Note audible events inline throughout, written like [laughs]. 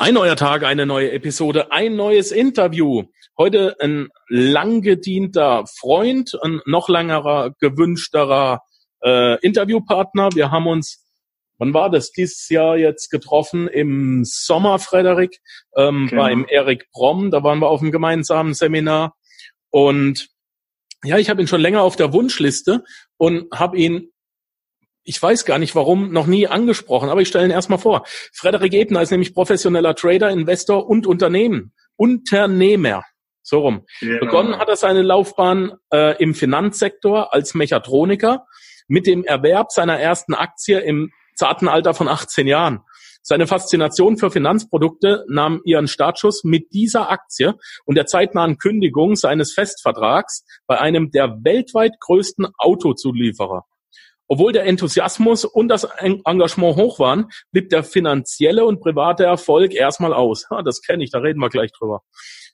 Ein neuer Tag, eine neue Episode, ein neues Interview. Heute ein lang gedienter Freund, ein noch längerer gewünschterer äh, Interviewpartner. Wir haben uns, wann war das, dieses Jahr jetzt getroffen? Im Sommer, Frederik, ähm, genau. beim Erik Bromm. Da waren wir auf einem gemeinsamen Seminar. Und ja, ich habe ihn schon länger auf der Wunschliste und habe ihn ich weiß gar nicht warum, noch nie angesprochen, aber ich stelle ihn erstmal vor. Frederik Ebner ist nämlich professioneller Trader, Investor und Unternehmen. Unternehmer. So rum. Genau. Begonnen hat er seine Laufbahn äh, im Finanzsektor als Mechatroniker mit dem Erwerb seiner ersten Aktie im zarten Alter von 18 Jahren. Seine Faszination für Finanzprodukte nahm ihren Startschuss mit dieser Aktie und der zeitnahen Kündigung seines Festvertrags bei einem der weltweit größten Autozulieferer. Obwohl der Enthusiasmus und das Engagement hoch waren, blieb der finanzielle und private Erfolg erstmal aus. Ja, das kenne ich, da reden wir gleich drüber.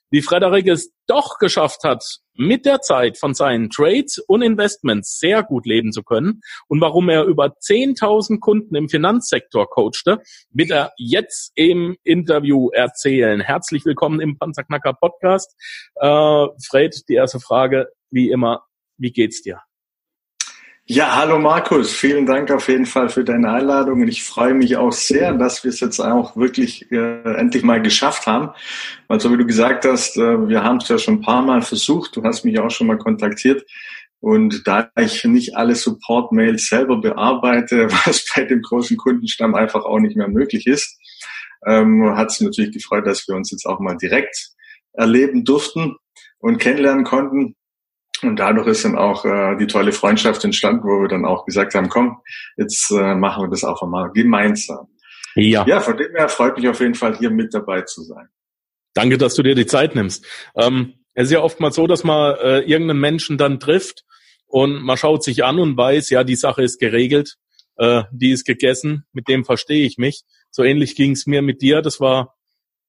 Wie Frederik es doch geschafft hat, mit der Zeit von seinen Trades und Investments sehr gut leben zu können und warum er über 10.000 Kunden im Finanzsektor coachte, wird er jetzt im Interview erzählen. Herzlich willkommen im Panzerknacker Podcast. Äh, Fred, die erste Frage, wie immer, wie geht's dir? Ja, hallo Markus, vielen Dank auf jeden Fall für deine Einladung und ich freue mich auch sehr, dass wir es jetzt auch wirklich äh, endlich mal geschafft haben. Weil so wie du gesagt hast, äh, wir haben es ja schon ein paar Mal versucht, du hast mich auch schon mal kontaktiert und da ich nicht alle Support-Mails selber bearbeite, [laughs] was bei dem großen Kundenstamm einfach auch nicht mehr möglich ist, ähm, hat es natürlich gefreut, dass wir uns jetzt auch mal direkt erleben durften und kennenlernen konnten. Und dadurch ist dann auch äh, die tolle Freundschaft entstanden, wo wir dann auch gesagt haben, komm, jetzt äh, machen wir das auch einmal gemeinsam. Ja. ja, von dem her freut mich auf jeden Fall, hier mit dabei zu sein. Danke, dass du dir die Zeit nimmst. Ähm, es ist ja oftmals so, dass man äh, irgendeinen Menschen dann trifft und man schaut sich an und weiß, ja, die Sache ist geregelt, äh, die ist gegessen, mit dem verstehe ich mich. So ähnlich ging es mir mit dir. Das war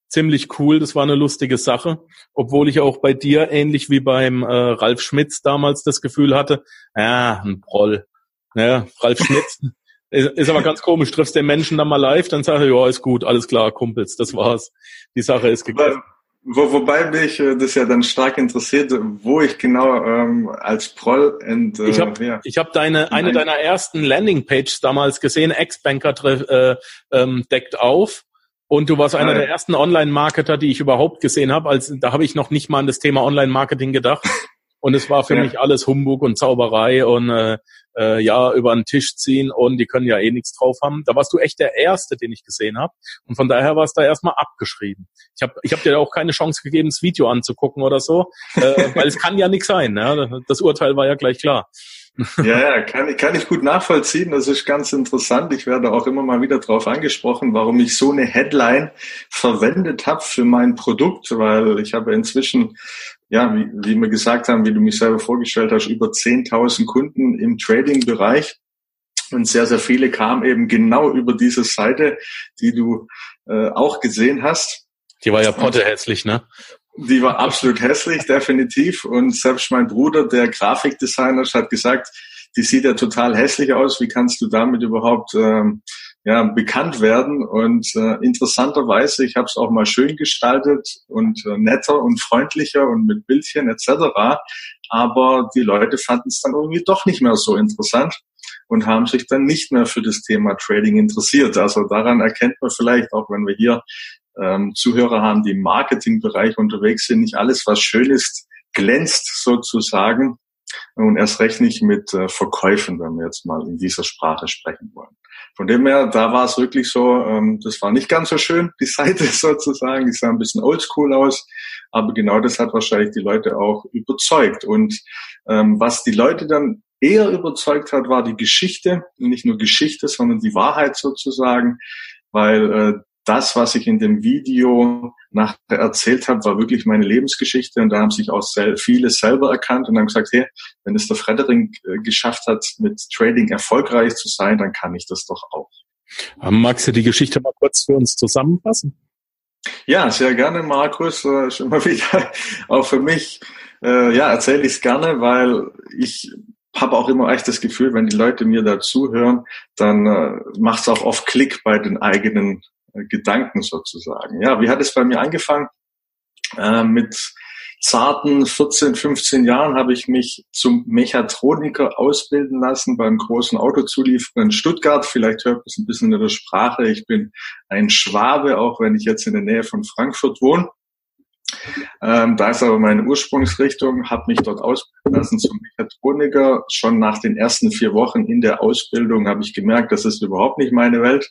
ziemlich cool. Das war eine lustige Sache, obwohl ich auch bei dir ähnlich wie beim äh, Ralf Schmitz damals das Gefühl hatte, ja, ein Proll. Ja, Ralf Schmitz [laughs] ist, ist aber ganz komisch. Triffst den Menschen dann mal live, dann sage ich, ja, ist gut, alles klar, Kumpels, das war's. Die Sache ist gegessen. Wo, wobei mich äh, das ja dann stark interessiert, wo ich genau ähm, als Proll und äh, ich habe ja. ich hab deine eine deiner ersten Landingpages damals gesehen, Ex-Banker äh, ähm, deckt auf und du warst einer der ersten Online-Marketer, die ich überhaupt gesehen habe. Als da habe ich noch nicht mal an das Thema Online-Marketing gedacht. [laughs] Und es war für ja. mich alles Humbug und Zauberei und äh, äh, ja, über den Tisch ziehen und die können ja eh nichts drauf haben. Da warst du echt der Erste, den ich gesehen habe. Und von daher war es da erstmal abgeschrieben. Ich habe ich hab dir auch keine Chance gegeben, das Video anzugucken oder so, äh, [laughs] weil es kann ja nichts sein. Ja? Das Urteil war ja gleich klar. Ja, ja, kann, kann ich gut nachvollziehen. Das ist ganz interessant. Ich werde auch immer mal wieder darauf angesprochen, warum ich so eine Headline verwendet habe für mein Produkt, weil ich habe inzwischen, ja, wie, wie wir gesagt haben, wie du mich selber vorgestellt hast, über 10.000 Kunden im Trading-Bereich. Und sehr, sehr viele kamen eben genau über diese Seite, die du äh, auch gesehen hast. Die war ja pottehässlich, ne? Die war absolut hässlich, definitiv. Und selbst mein Bruder, der Grafikdesigner, hat gesagt, die sieht ja total hässlich aus. Wie kannst du damit überhaupt ähm, ja, bekannt werden? Und äh, interessanterweise, ich habe es auch mal schön gestaltet und äh, netter und freundlicher und mit Bildchen etc. Aber die Leute fanden es dann irgendwie doch nicht mehr so interessant und haben sich dann nicht mehr für das Thema Trading interessiert. Also daran erkennt man vielleicht, auch wenn wir hier ähm, Zuhörer haben, die im Marketingbereich unterwegs sind, nicht alles, was schön ist, glänzt sozusagen. Und erst recht nicht mit äh, Verkäufen, wenn wir jetzt mal in dieser Sprache sprechen wollen. Von dem her, da war es wirklich so, ähm, das war nicht ganz so schön, die [laughs] Seite sozusagen, die sah ein bisschen oldschool aus, aber genau das hat wahrscheinlich die Leute auch überzeugt. Und ähm, was die Leute dann eher überzeugt hat, war die Geschichte, nicht nur Geschichte, sondern die Wahrheit sozusagen, weil äh, das, was ich in dem Video nachher erzählt habe, war wirklich meine Lebensgeschichte und da haben sich auch sel viele selber erkannt und haben gesagt, hey, wenn es der Frederik äh, geschafft hat, mit Trading erfolgreich zu sein, dann kann ich das doch auch. Ähm, magst du die Geschichte mal kurz für uns zusammenfassen? Ja, sehr gerne, Markus. Äh, [laughs] ist immer wieder auch für mich, äh, ja, erzähle ich es gerne, weil ich habe auch immer echt das Gefühl, wenn die Leute mir da zuhören, dann äh, macht es auch oft Klick bei den eigenen Gedanken sozusagen. Ja, wie hat es bei mir angefangen? Äh, mit zarten 14, 15 Jahren habe ich mich zum Mechatroniker ausbilden lassen beim großen Autozulieferer in Stuttgart. Vielleicht hört man es ein bisschen in der Sprache. Ich bin ein Schwabe, auch wenn ich jetzt in der Nähe von Frankfurt wohne. Ähm, da ist aber meine Ursprungsrichtung, habe mich dort ausbilden lassen zum Mechatroniker. Schon nach den ersten vier Wochen in der Ausbildung habe ich gemerkt, das ist überhaupt nicht meine Welt.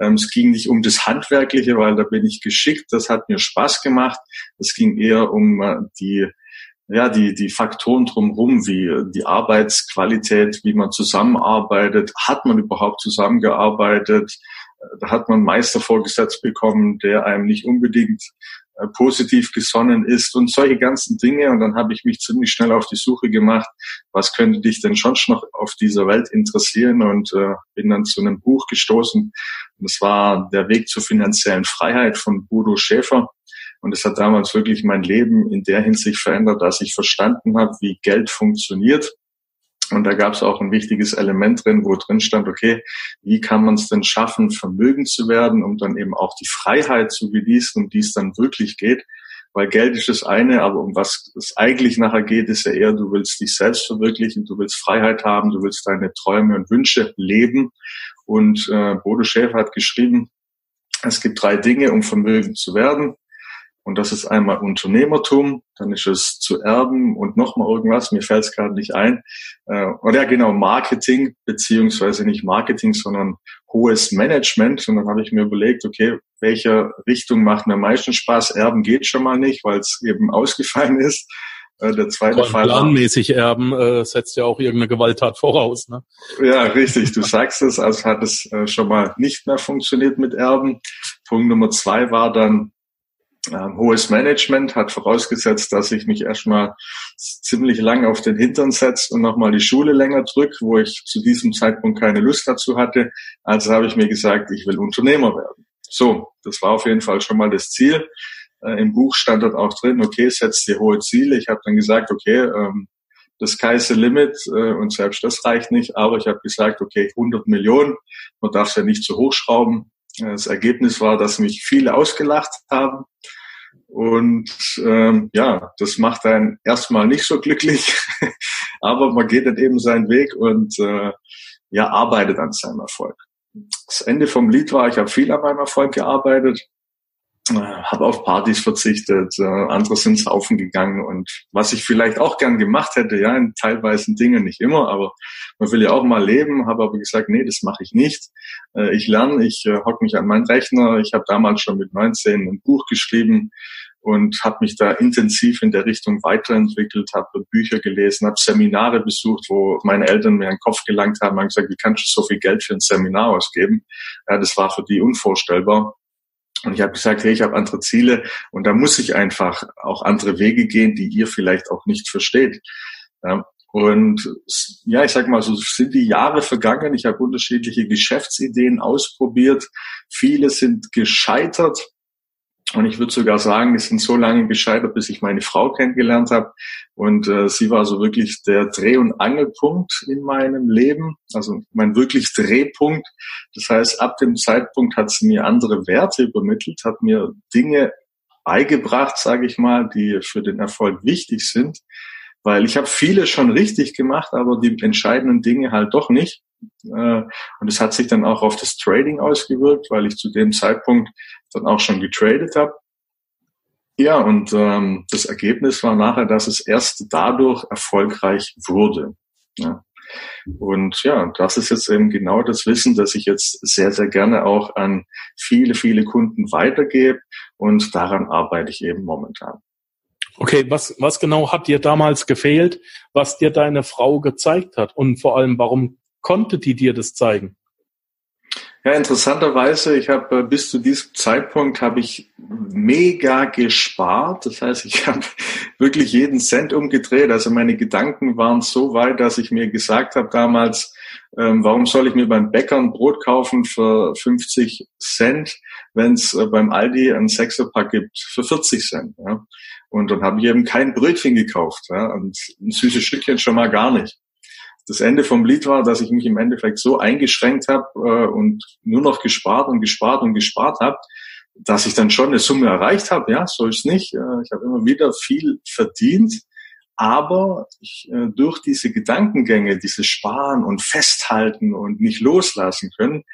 Ähm, es ging nicht um das Handwerkliche, weil da bin ich geschickt. Das hat mir Spaß gemacht. Es ging eher um äh, die ja, die, die Faktoren drumherum, wie die Arbeitsqualität, wie man zusammenarbeitet, hat man überhaupt zusammengearbeitet, da hat man einen Meister vorgesetzt bekommen, der einem nicht unbedingt äh, positiv gesonnen ist und solche ganzen Dinge. Und dann habe ich mich ziemlich schnell auf die Suche gemacht, was könnte dich denn schon noch auf dieser Welt interessieren und äh, bin dann zu einem Buch gestoßen. Es war Der Weg zur finanziellen Freiheit von Bodo Schäfer. Und es hat damals wirklich mein Leben in der Hinsicht verändert, dass ich verstanden habe, wie Geld funktioniert und da gab es auch ein wichtiges Element drin, wo drin stand, okay, wie kann man es denn schaffen, vermögend zu werden, um dann eben auch die Freiheit zu genießen, um die es dann wirklich geht. Weil Geld ist das eine, aber um was es eigentlich nachher geht, ist ja eher, du willst dich selbst verwirklichen, du willst Freiheit haben, du willst deine Träume und Wünsche leben. Und äh, Bodo Schäfer hat geschrieben, es gibt drei Dinge, um vermögend zu werden. Und das ist einmal Unternehmertum, dann ist es zu erben und nochmal irgendwas, mir fällt es gerade nicht ein. Äh, oder ja, genau, Marketing, beziehungsweise nicht Marketing, sondern hohes Management. Und dann habe ich mir überlegt, okay, welche Richtung macht mir am meisten Spaß? Erben geht schon mal nicht, weil es eben [laughs] ausgefallen ist. Äh, der zweite Fall. Planmäßig erben äh, setzt ja auch irgendeine Gewalttat voraus. Ne? Ja, richtig. Du sagst es. Also hat es äh, schon mal nicht mehr funktioniert mit Erben. Punkt Nummer zwei war dann ähm, hohes Management hat vorausgesetzt, dass ich mich erstmal ziemlich lang auf den Hintern setze und nochmal die Schule länger drück, wo ich zu diesem Zeitpunkt keine Lust dazu hatte. Also habe ich mir gesagt, ich will Unternehmer werden. So, das war auf jeden Fall schon mal das Ziel. Äh, Im Buch stand dort auch drin, okay, setz dir hohe Ziele. Ich habe dann gesagt, okay, ähm, das the limit äh, und selbst das reicht nicht. Aber ich habe gesagt, okay, 100 Millionen, man darf es ja nicht zu hoch schrauben. Das Ergebnis war, dass mich viele ausgelacht haben. Und ähm, ja, das macht einen erstmal nicht so glücklich, [laughs] aber man geht dann eben seinen Weg und äh, ja, arbeitet an seinem Erfolg. Das Ende vom Lied war, ich habe viel an meinem Erfolg gearbeitet, äh, habe auf Partys verzichtet, äh, andere sind saufen gegangen und was ich vielleicht auch gern gemacht hätte, ja, in teilweise Dingen nicht immer, aber man will ja auch mal leben, habe aber gesagt, nee, das mache ich nicht. Äh, ich lerne, ich äh, hock mich an meinen Rechner, ich habe damals schon mit 19 ein Buch geschrieben und habe mich da intensiv in der Richtung weiterentwickelt, habe Bücher gelesen, habe Seminare besucht, wo meine Eltern mir einen Kopf gelangt haben und gesagt, wie kannst du so viel Geld für ein Seminar ausgeben? Ja, das war für die unvorstellbar. Und ich habe gesagt, hey, ich habe andere Ziele und da muss ich einfach auch andere Wege gehen, die ihr vielleicht auch nicht versteht. Ja, und ja, ich sag mal, so sind die Jahre vergangen. Ich habe unterschiedliche Geschäftsideen ausprobiert. Viele sind gescheitert. Und ich würde sogar sagen, die sind so lange gescheitert, bis ich meine Frau kennengelernt habe. Und äh, sie war so wirklich der Dreh- und Angelpunkt in meinem Leben, also mein wirklich Drehpunkt. Das heißt, ab dem Zeitpunkt hat sie mir andere Werte übermittelt, hat mir Dinge beigebracht, sage ich mal, die für den Erfolg wichtig sind. Weil ich habe viele schon richtig gemacht, aber die entscheidenden Dinge halt doch nicht. Äh, und es hat sich dann auch auf das Trading ausgewirkt, weil ich zu dem Zeitpunkt dann auch schon getradet habe. Ja, und ähm, das Ergebnis war nachher, dass es erst dadurch erfolgreich wurde. Ja. Und ja, das ist jetzt eben genau das Wissen, das ich jetzt sehr, sehr gerne auch an viele, viele Kunden weitergebe. Und daran arbeite ich eben momentan. Okay, was, was genau hat dir damals gefehlt, was dir deine Frau gezeigt hat? Und vor allem, warum konnte die dir das zeigen? Ja, interessanterweise, ich habe äh, bis zu diesem Zeitpunkt habe ich mega gespart. Das heißt, ich [laughs] habe wirklich jeden Cent umgedreht. Also meine Gedanken waren so weit, dass ich mir gesagt habe damals, ähm, warum soll ich mir beim Bäcker ein Brot kaufen für 50 Cent, wenn es äh, beim Aldi ein Sechserpack gibt für 40 Cent. Ja? Und dann habe ich eben kein Brötchen gekauft ja? und ein süßes Stückchen schon mal gar nicht. Das Ende vom Lied war, dass ich mich im Endeffekt so eingeschränkt habe äh, und nur noch gespart und gespart und gespart habe, dass ich dann schon eine Summe erreicht habe. Ja, so ist nicht. Äh, ich habe immer wieder viel verdient, aber ich, äh, durch diese Gedankengänge, dieses Sparen und Festhalten und nicht loslassen können,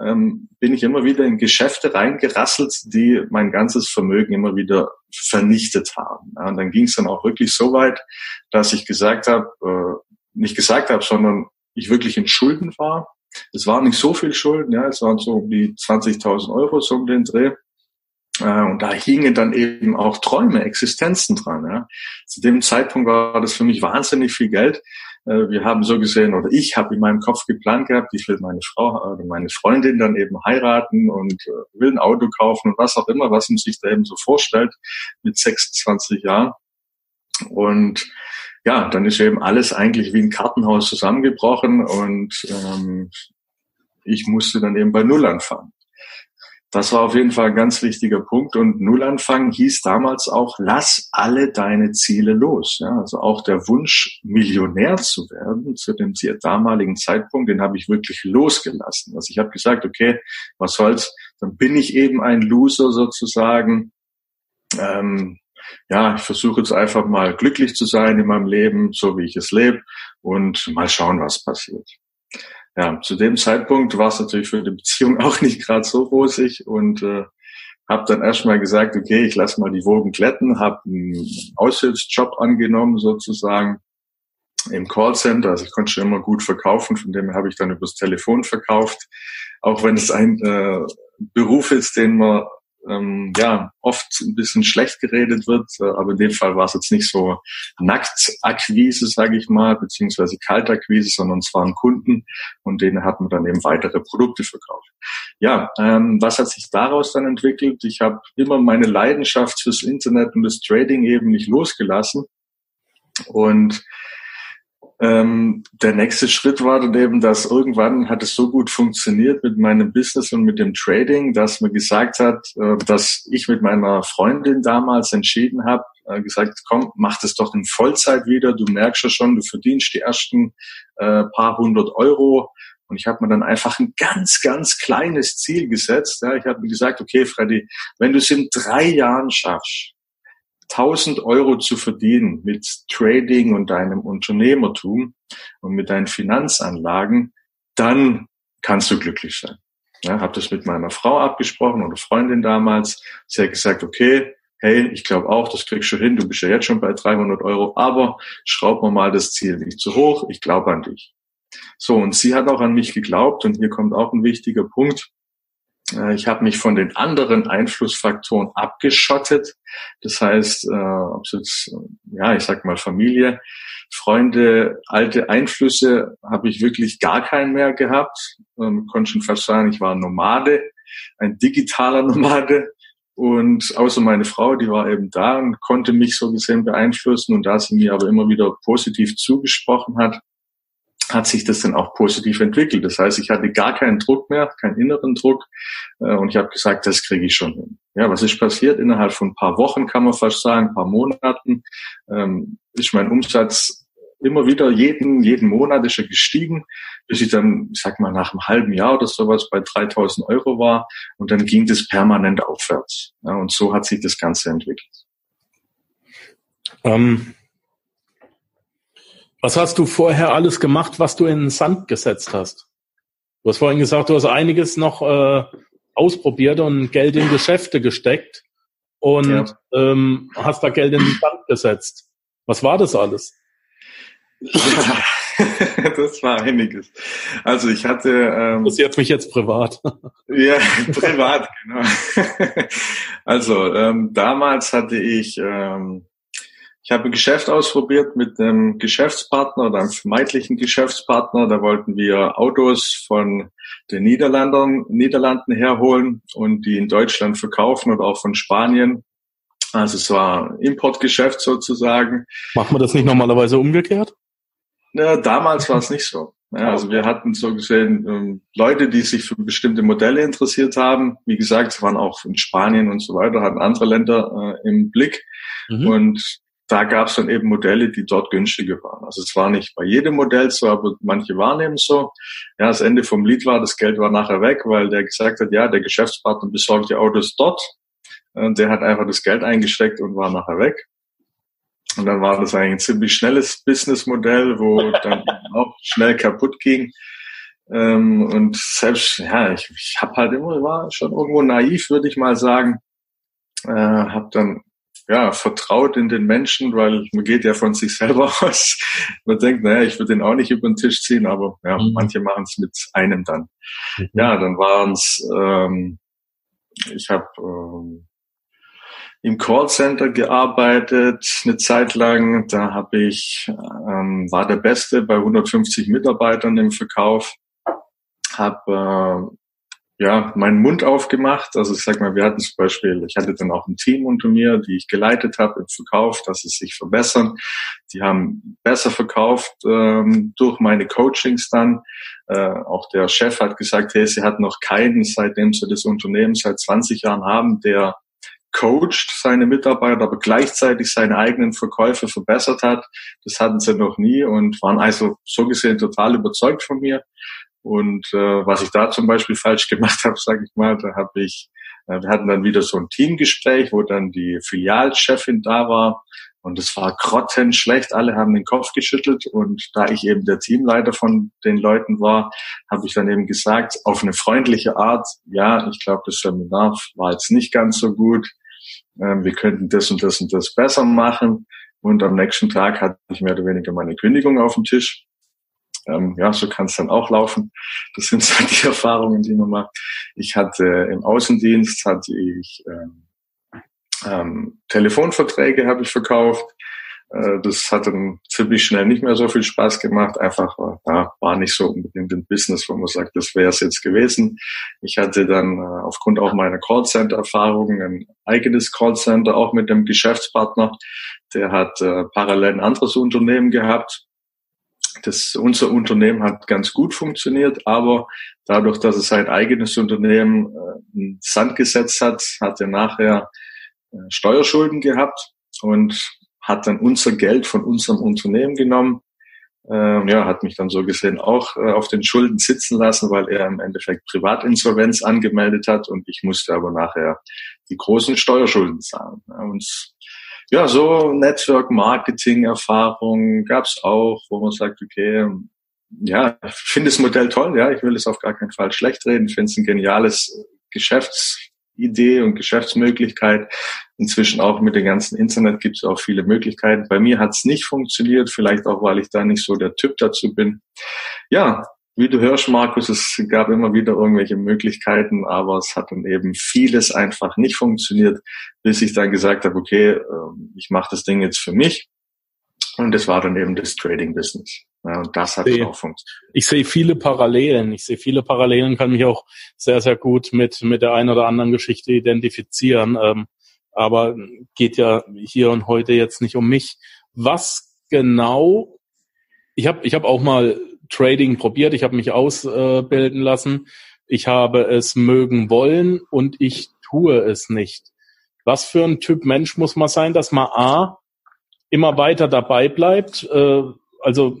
ähm, bin ich immer wieder in Geschäfte reingerasselt, die mein ganzes Vermögen immer wieder vernichtet haben. Ja, und dann ging es dann auch wirklich so weit, dass ich gesagt habe, äh, nicht gesagt habe, sondern ich wirklich in Schulden war. Es war nicht so viel Schulden, ja, es waren so um die 20.000 Euro so um den Dreh. Äh, und da hingen dann eben auch Träume, Existenzen dran. Ja. Zu dem Zeitpunkt war das für mich wahnsinnig viel Geld. Äh, wir haben so gesehen, oder ich habe in meinem Kopf geplant gehabt, ich will meine Frau oder meine Freundin dann eben heiraten und äh, will ein Auto kaufen und was auch immer, was man sich da eben so vorstellt mit 26 Jahren. Und ja, dann ist eben alles eigentlich wie ein Kartenhaus zusammengebrochen und ähm, ich musste dann eben bei Null anfangen. Das war auf jeden Fall ein ganz wichtiger Punkt. Und Nullanfang hieß damals auch, lass alle deine Ziele los. Ja, also auch der Wunsch, Millionär zu werden, zu dem damaligen Zeitpunkt, den habe ich wirklich losgelassen. Also ich habe gesagt, okay, was soll's, dann bin ich eben ein Loser sozusagen. Ähm, ja, ich versuche jetzt einfach mal glücklich zu sein in meinem Leben, so wie ich es lebe und mal schauen, was passiert ja, zu dem Zeitpunkt war es natürlich für die Beziehung [laughs] auch nicht gerade so rosig und äh, habe dann erstmal gesagt, okay, ich lasse mal die Wogen glätten, habe einen Aushilfsjob angenommen sozusagen im Callcenter. Also ich konnte schon immer gut verkaufen, von dem habe ich dann übers Telefon verkauft. Auch wenn es ein äh, Beruf ist, den man ähm, ja oft ein bisschen schlecht geredet wird, äh, aber in dem Fall war es jetzt nicht so Nacktakquise, sage ich mal, beziehungsweise Kaltakquise, sondern es waren Kunden und denen hat man dann eben weitere Produkte verkauft. Ja, ähm, was hat sich daraus dann entwickelt? Ich habe immer meine Leidenschaft fürs Internet und das Trading eben nicht losgelassen und ähm, der nächste Schritt war dann eben, dass irgendwann hat es so gut funktioniert mit meinem Business und mit dem Trading, dass man gesagt hat, äh, dass ich mit meiner Freundin damals entschieden habe, äh, gesagt, komm, mach das doch in Vollzeit wieder. Du merkst ja schon, du verdienst die ersten äh, paar hundert Euro. Und ich habe mir dann einfach ein ganz, ganz kleines Ziel gesetzt. Ja. Ich habe mir gesagt, okay, Freddy, wenn du es in drei Jahren schaffst, 1000 Euro zu verdienen mit Trading und deinem Unternehmertum und mit deinen Finanzanlagen, dann kannst du glücklich sein. Ja, habe das mit meiner Frau abgesprochen oder Freundin damals. Sie hat gesagt, okay, hey, ich glaube auch, das kriegst du hin. Du bist ja jetzt schon bei 300 Euro, aber schraub mir mal das Ziel nicht zu hoch. Ich glaube an dich. So, und sie hat auch an mich geglaubt und hier kommt auch ein wichtiger Punkt. Äh, ich habe mich von den anderen Einflussfaktoren abgeschottet. Das heißt, äh, ob es jetzt, ja, ich sag mal Familie, Freunde, alte Einflüsse habe ich wirklich gar keinen mehr gehabt. Ähm, konnte schon fast sagen, ich war ein Nomade, ein digitaler [laughs] Nomade. Und außer meine Frau, die war eben da und konnte mich so gesehen beeinflussen. Und da sie mir aber immer wieder positiv zugesprochen hat, hat sich das dann auch positiv entwickelt. Das heißt, ich hatte gar keinen Druck mehr, keinen inneren Druck äh, und ich habe gesagt, das kriege ich schon hin. Ja, was ist passiert? Innerhalb von ein paar Wochen kann man fast sagen, ein paar Monaten ähm, ist mein Umsatz immer wieder jeden jeden Monat ist er gestiegen, bis ich dann, ich sag mal, nach einem halben Jahr oder sowas bei 3000 Euro war und dann ging das permanent aufwärts. Ja, und so hat sich das Ganze entwickelt. Ähm was hast du vorher alles gemacht, was du in den Sand gesetzt hast? Du hast vorhin gesagt, du hast einiges noch äh, ausprobiert und Geld in Geschäfte gesteckt und ja. ähm, hast da Geld in den Sand gesetzt. Was war das alles? [laughs] das war einiges. Also ich hatte. Ähm, das jetzt mich jetzt privat. [laughs] ja, privat, genau. [laughs] also ähm, damals hatte ich ähm, ich habe ein Geschäft ausprobiert mit einem Geschäftspartner oder einem vermeintlichen Geschäftspartner. Da wollten wir Autos von den Niederlandern, Niederlanden herholen und die in Deutschland verkaufen oder auch von Spanien. Also es war Importgeschäft sozusagen. Macht man das nicht normalerweise umgekehrt? Ja, damals war es nicht so. Ja, also wir hatten so gesehen ähm, Leute, die sich für bestimmte Modelle interessiert haben. Wie gesagt, waren auch in Spanien und so weiter, hatten andere Länder äh, im Blick. Mhm. Und da gab es dann eben Modelle, die dort günstiger waren. Also es war nicht bei jedem Modell so, aber manche wahrnehmen so. Ja, das Ende vom Lied war, das Geld war nachher weg, weil der gesagt hat, ja, der Geschäftspartner besorgt die Autos dort. Und der hat einfach das Geld eingesteckt und war nachher weg. Und dann war das eigentlich ein ziemlich schnelles Businessmodell, wo dann [laughs] auch schnell kaputt ging. Ähm, und selbst, ja, ich, ich habe halt immer, war schon irgendwo naiv, würde ich mal sagen. Äh, habe dann ja, vertraut in den Menschen, weil man geht ja von sich selber [laughs] aus. Man denkt, naja, ich würde den auch nicht über den Tisch ziehen, aber ja, mhm. manche machen es mit einem dann. Mhm. Ja, dann waren es, ähm, ich habe ähm, im Callcenter gearbeitet eine Zeit lang. Da habe ich ähm, war der Beste bei 150 Mitarbeitern im Verkauf. Habe äh, ja, meinen Mund aufgemacht. Also ich sag mal, wir hatten zum Beispiel, ich hatte dann auch ein Team unter mir, die ich geleitet habe im Verkauf, dass sie sich verbessern. Die haben besser verkauft ähm, durch meine Coachings dann. Äh, auch der Chef hat gesagt, hey, sie hat noch keinen, seitdem sie das Unternehmen seit 20 Jahren haben, der coacht seine Mitarbeiter, aber gleichzeitig seine eigenen Verkäufe verbessert hat. Das hatten sie noch nie und waren also so gesehen total überzeugt von mir. Und äh, was ich da zum Beispiel falsch gemacht [laughs] habe, sage ich mal, da habe ich, äh, wir hatten dann wieder so ein Teamgespräch, wo dann die Filialchefin da war und es war grottenschlecht. Alle haben den Kopf geschüttelt und da ich eben der Teamleiter von den Leuten war, habe ich dann eben gesagt, auf eine freundliche Art, ja, ich glaube, das Seminar war jetzt nicht ganz so gut. Ähm, wir könnten das und das und das besser machen. Und am nächsten Tag hatte ich mehr oder weniger meine Kündigung auf dem Tisch. Ähm, ja, so kann es dann auch laufen. Das sind so [laughs] die Erfahrungen, die man macht. Ich hatte im Außendienst hatte ich ähm, ähm, Telefonverträge habe ich verkauft. Äh, das hat dann ziemlich schnell nicht mehr so viel Spaß gemacht. Einfach ja, war nicht so unbedingt ein Business, wo man sagt, das wäre es jetzt gewesen. Ich hatte dann äh, aufgrund auch meiner Callcenter-Erfahrungen ein eigenes Callcenter, auch mit dem Geschäftspartner. Der hat äh, parallel ein anderes Unternehmen gehabt das, unser Unternehmen hat ganz gut funktioniert, aber dadurch, dass es sein eigenes Unternehmen äh, in Sand gesetzt hat, hat er nachher äh, Steuerschulden gehabt und hat dann unser Geld von unserem Unternehmen genommen. Ähm, ja, hat mich dann so gesehen auch äh, auf den Schulden sitzen lassen, weil er im Endeffekt Privatinsolvenz angemeldet hat und ich musste aber nachher die großen Steuerschulden zahlen. Und ja, so Network-Marketing-Erfahrung gab's auch, wo man sagt, okay, ja, ich finde das Modell toll, ja, ich will es auf gar keinen Fall schlecht reden, ich finde es ein geniales Geschäftsidee und Geschäftsmöglichkeit. Inzwischen auch mit dem ganzen Internet gibt es auch viele Möglichkeiten. Bei mir hat es nicht funktioniert, vielleicht auch, weil ich da nicht so der Typ dazu bin. Ja, wie du hörst, Markus, es gab immer wieder irgendwelche Möglichkeiten, aber es hat dann eben vieles einfach nicht funktioniert, bis ich dann gesagt habe, okay, ähm, ich mache das Ding jetzt für mich. Und das war dann eben das Trading-Business. Ja, und das hat sehe, auch funktioniert. Ich sehe viele Parallelen. Ich sehe viele Parallelen, kann mich auch sehr, sehr gut mit, mit der einen oder anderen Geschichte identifizieren. Ähm, aber geht ja hier und heute jetzt nicht um mich. Was genau, ich habe ich hab auch mal Trading probiert, ich habe mich ausbilden lassen, ich habe es mögen wollen und ich tue es nicht. Was für ein Typ Mensch muss man sein, dass man A immer weiter dabei bleibt? Äh, also,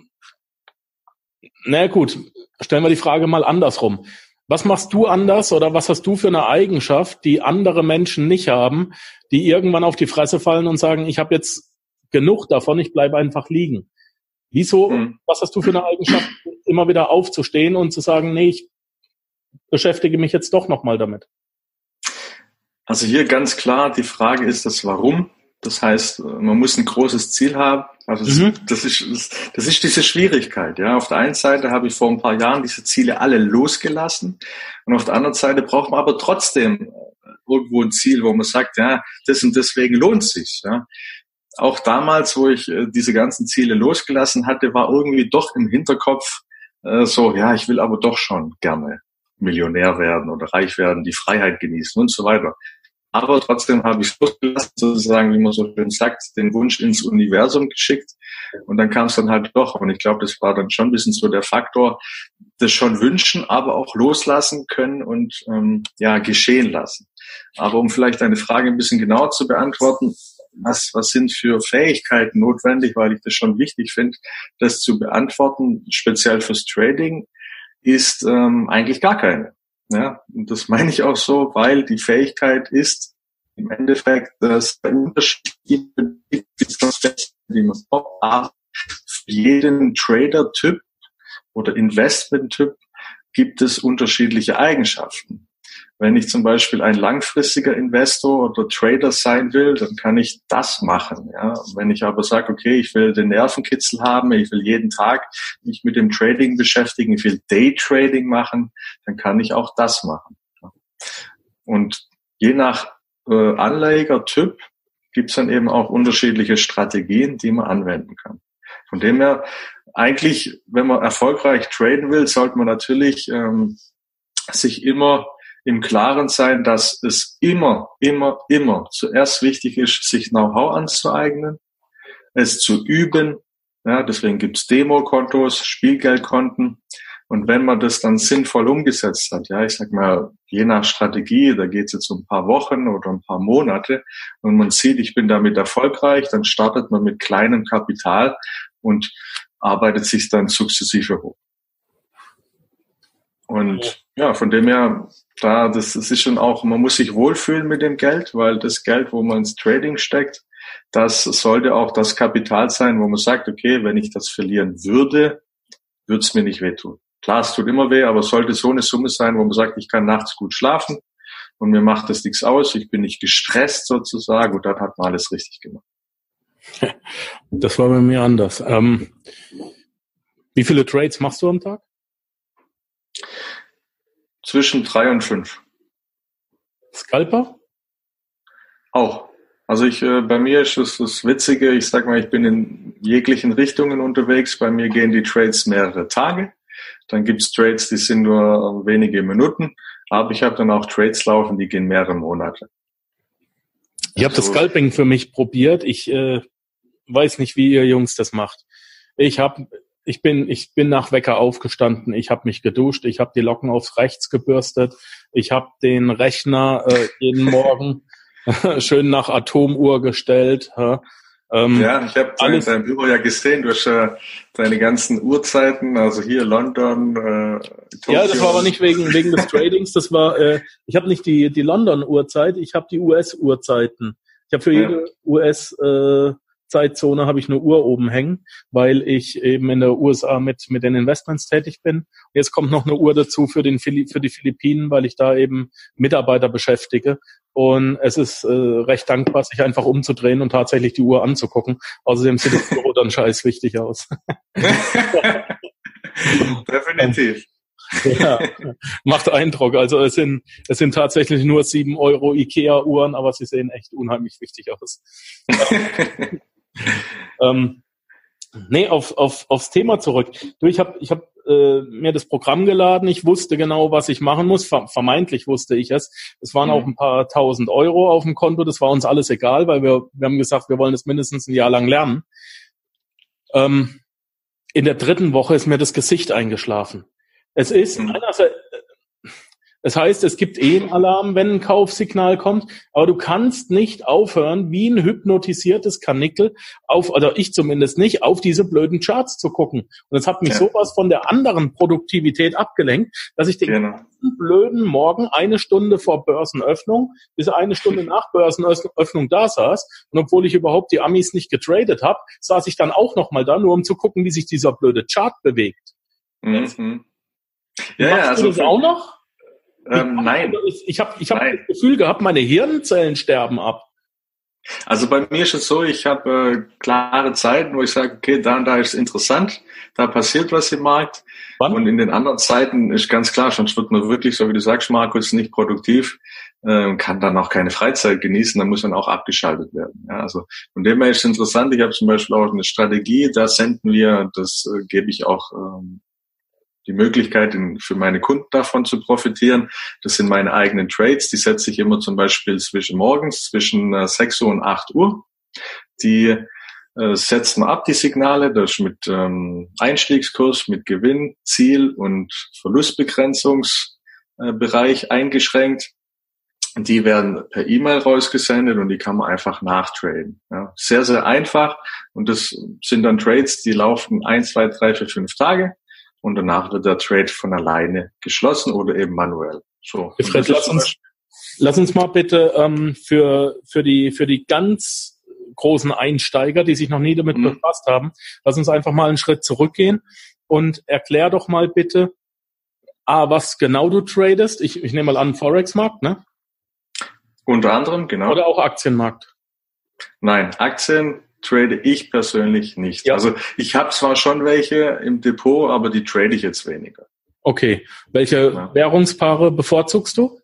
na gut, stellen wir die Frage mal andersrum. Was machst du anders oder was hast du für eine Eigenschaft, die andere Menschen nicht haben, die irgendwann auf die Fresse fallen und sagen, ich habe jetzt genug davon, ich bleibe einfach liegen? Wieso, hm. was hast du für eine Eigenschaft, immer wieder aufzustehen und zu sagen, nee, ich beschäftige mich jetzt doch nochmal damit? Also hier ganz klar, die Frage ist das Warum. Das heißt, man muss ein großes Ziel haben. Also mhm. das, ist, das ist diese Schwierigkeit. Ja, auf der einen Seite habe ich vor ein paar Jahren diese Ziele alle losgelassen und auf der anderen Seite braucht man aber trotzdem irgendwo ein Ziel, wo man sagt, ja, das und deswegen lohnt sich. Ja auch damals, wo ich äh, diese ganzen Ziele losgelassen hatte, war irgendwie doch im Hinterkopf äh, so, ja, ich will aber doch schon gerne Millionär werden oder reich werden, die Freiheit genießen und so weiter. Aber trotzdem habe ich losgelassen, sozusagen, wie man so schön sagt, den Wunsch ins Universum geschickt. Und dann kam es dann halt doch. Und ich glaube, das war dann schon ein bisschen so der Faktor, das schon wünschen, aber auch loslassen können und ähm, ja, geschehen lassen. Aber um vielleicht deine Frage ein bisschen genauer zu beantworten, was, was sind für Fähigkeiten notwendig, weil ich das schon wichtig finde, das zu beantworten, speziell fürs Trading, ist ähm, eigentlich gar keine. Ja, und das [laughs] meine ich auch so, weil die Fähigkeit ist im Endeffekt das Unterschied, die man für jeden Trader-Typ oder Investment-Typ gibt es unterschiedliche Eigenschaften. Wenn ich zum Beispiel ein langfristiger Investor oder Trader sein will, dann kann ich das machen. Ja. Wenn ich aber sage, okay, ich will den Nervenkitzel haben, ich will jeden Tag mich mit dem Trading beschäftigen, ich will Daytrading machen, dann kann ich auch das machen. Und je nach äh, Anlegertyp gibt es dann eben auch unterschiedliche Strategien, die man anwenden kann. Von dem her, eigentlich, wenn man erfolgreich traden will, sollte man natürlich ähm, sich immer im Klaren sein, dass es immer, immer, immer zuerst wichtig ist, sich Know-how anzueignen, es zu üben. Ja, deswegen gibt's Demokontos, Spielgeldkonten. Und wenn man das dann sinnvoll umgesetzt hat, ja, ich sag mal, je nach Strategie, da geht's jetzt um ein paar Wochen oder ein paar Monate und man sieht, ich bin damit erfolgreich, dann startet man mit kleinem Kapital und arbeitet sich dann sukzessive hoch. Und ja, von dem her, da, das, das ist schon auch, man muss sich wohlfühlen mit dem Geld, weil das Geld, wo man ins Trading steckt, das sollte auch das Kapital sein, wo man sagt, okay, wenn ich das verlieren würde, würde es mir nicht wehtun. Klar, es tut immer weh, aber es sollte so eine Summe sein, wo man sagt, ich kann nachts gut schlafen und mir macht das nichts aus, ich bin nicht gestresst sozusagen und dann hat man alles richtig gemacht. [laughs] Das war bei mir anders. Ähm, wie viele Trades machst du am Tag? Zwischen drei und fünf. Scalper? Auch. Also ich, äh, bei mir ist es das Witzige, ich sag mal, ich bin in jeglichen Richtungen unterwegs. Bei mir gehen die Trades mehrere Tage. Dann gibt's Trades, die sind nur wenige Minuten. Aber ich habe dann auch Trades laufen, die gehen mehrere Monate. Ich habe das also Scalping für mich probiert. Ich äh, weiß nicht, wie ihr Jungs das macht. Ich habe ich bin, ich bin nach Wecker aufgestanden, ich habe mich geduscht, ich habe die Locken aufs Rechts gebürstet, ich habe den Rechner äh, jeden Morgen [laughs] schön nach Atomuhr gestellt. Ja, ähm, ja ich habe dein, dein Büro ja gesehen, du hast äh, deine ganzen Uhrzeiten, also hier London. Äh, Tokio. Ja, das war aber nicht wegen, wegen des Tradings, das war, äh, ich habe nicht die, die London-Uhrzeit, ich habe die US-Uhrzeiten. Ich habe für jede ja. US äh, Zeitzone habe ich eine Uhr oben hängen, weil ich eben in der USA mit, mit den Investments tätig bin. Jetzt kommt noch eine Uhr dazu für, den, für die Philippinen, weil ich da eben Mitarbeiter beschäftige. Und es ist äh, recht dankbar, sich einfach umzudrehen und tatsächlich die Uhr anzugucken. Außerdem sieht das Büro dann scheiß wichtig aus. [laughs] Definitiv. Ja, macht Eindruck. Also es sind, es sind tatsächlich nur sieben Euro Ikea-Uhren, aber sie sehen echt unheimlich wichtig aus. [laughs] ähm, nee, auf, auf, aufs Thema zurück. Du, ich habe ich hab, äh, mir das Programm geladen. Ich wusste genau, was ich machen muss. Vermeintlich wusste ich es. Es waren mhm. auch ein paar tausend Euro auf dem Konto. Das war uns alles egal, weil wir, wir haben gesagt, wir wollen das mindestens ein Jahr lang lernen. Ähm, in der dritten Woche ist mir das Gesicht eingeschlafen. Es ist mhm. einerseits, das heißt, es gibt eh einen Alarm, wenn ein Kaufsignal kommt, aber du kannst nicht aufhören, wie ein hypnotisiertes Kanickel auf, oder ich zumindest nicht, auf diese blöden Charts zu gucken. Und das hat mich ja. sowas von der anderen Produktivität abgelenkt, dass ich den genau. ganzen blöden Morgen eine Stunde vor Börsenöffnung bis eine Stunde nach Börsenöffnung da saß. Und obwohl ich überhaupt die Amis nicht getradet habe, saß ich dann auch nochmal da, nur um zu gucken, wie sich dieser blöde Chart bewegt. Mhm. Ja, ja, also du das auch noch? Ähm, nein. Ich, ich habe ich hab das Gefühl gehabt, meine Hirnzellen sterben ab. Also bei mir ist es so, ich habe äh, klare Zeiten, wo ich sage, okay, da und da ist interessant, da passiert was im Markt. Wann? Und in den anderen Zeiten ist ganz klar, sonst wird man wirklich, so wie du sagst, Markus, nicht produktiv, äh, kann dann auch keine Freizeit genießen, dann muss man auch abgeschaltet werden. Ja, also von dem her ist es interessant. Ich habe zum Beispiel auch eine Strategie, da senden wir, das äh, gebe ich auch ähm, die Möglichkeit, für meine Kunden davon zu profitieren. Das sind meine eigenen Trades. Die setze ich immer zum Beispiel zwischen morgens, zwischen 6 äh, Uhr und 8 Uhr. Die äh, setzt man ab, die Signale. Das mit ähm, Einstiegskurs, mit Gewinn, Ziel und Verlustbegrenzungsbereich äh, eingeschränkt. Die werden per E-Mail rausgesendet und die kann man einfach nachtraden. Ja, sehr, sehr einfach. Und das sind dann Trades, die laufen ein, zwei, drei, vier, fünf Tage. Und danach wird der Trade von alleine geschlossen oder eben manuell. So. Fred, lass uns, lass uns mal bitte ähm, für, für, die, für die ganz großen Einsteiger, die sich noch nie damit mhm. befasst haben, lass uns einfach mal einen Schritt zurückgehen und erklär doch mal bitte, ah, was genau du tradest. Ich, ich nehme mal an, Forex-Markt, ne? Unter anderem, genau. Oder auch Aktienmarkt? Nein, Aktien trade ich persönlich nicht. Ja. Also ich habe zwar schon welche im Depot, aber die trade ich jetzt weniger. Okay. Welche ja. Währungspaare bevorzugst du?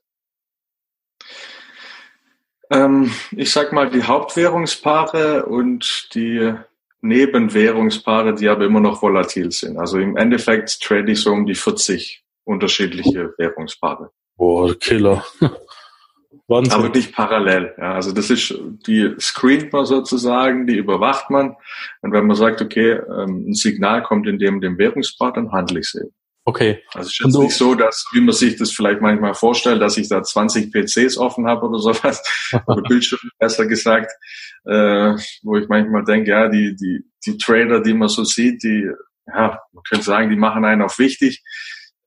Ähm, ich sag mal die Hauptwährungspaare und die Nebenwährungspaare, die aber immer noch volatil sind. Also im Endeffekt trade ich so um die 40 unterschiedliche Währungspaare. Boah, Killer. [laughs] Wahnsinn. Aber nicht parallel. Ja, also das ist, die screent man sozusagen, die überwacht man. Und wenn man sagt, okay, ähm, ein Signal kommt in dem, dem Währungspaar, dann handle ich es eben. Okay. Also es ist jetzt nicht so, dass, wie man sich das vielleicht manchmal vorstellt, dass ich da 20 PCs offen habe oder sowas, [laughs] oder Bildschirme besser gesagt, äh, wo ich manchmal denke, ja, die, die, die Trader, die man so sieht, die, ja, man könnte sagen, die machen einen auf wichtig.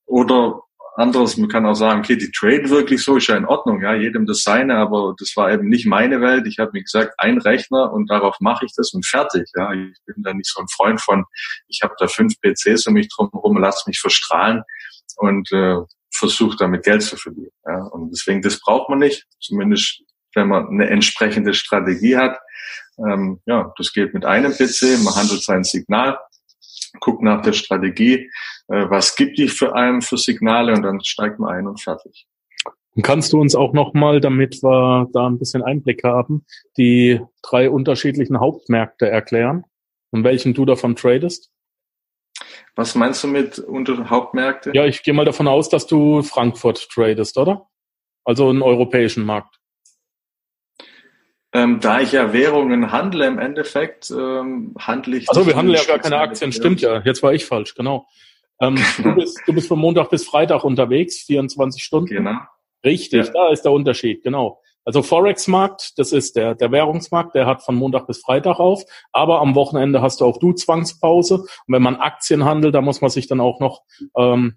Oder anderes, man kann auch sagen, okay, die traden wirklich so, ist ja in Ordnung, ja, jedem das seine, aber das war eben nicht meine Welt. Ich habe mir gesagt, ein Rechner und darauf mache ich das und fertig, ja. Ich bin da nicht so ein Freund von, ich habe da fünf PCs um mich drumherum, lass mich verstrahlen und äh, versuche damit Geld zu verdienen. Ja. Und deswegen, das braucht man nicht, zumindest wenn man eine entsprechende Strategie hat. Ähm, ja, das geht mit einem PC, man handelt sein Signal, guckt nach der Strategie, äh, was gibt die für einen für Signale und dann steigt man ein und fertig. Und kannst du uns auch nochmal, damit wir da ein bisschen Einblick haben, die drei unterschiedlichen Hauptmärkte erklären und welchen du davon tradest? Was meinst du mit unter Hauptmärkte? Ja, ich gehe mal davon aus, dass du Frankfurt tradest, oder? Also einen europäischen Markt. Ähm, da ich ja Währungen handle, im Endeffekt ähm, handle ich. Also wir handeln ja gar keine Aktien, stimmt ja. Jetzt war ich falsch, genau. Ähm, du, [laughs] bist, du bist von Montag bis Freitag unterwegs, 24 Stunden. Genau. Richtig, ja. da ist der Unterschied, genau. Also Forex-Markt, das ist der, der Währungsmarkt, der hat von Montag bis Freitag auf, aber am Wochenende hast du auch du Zwangspause. Und wenn man Aktien handelt, da muss man sich dann auch noch ähm,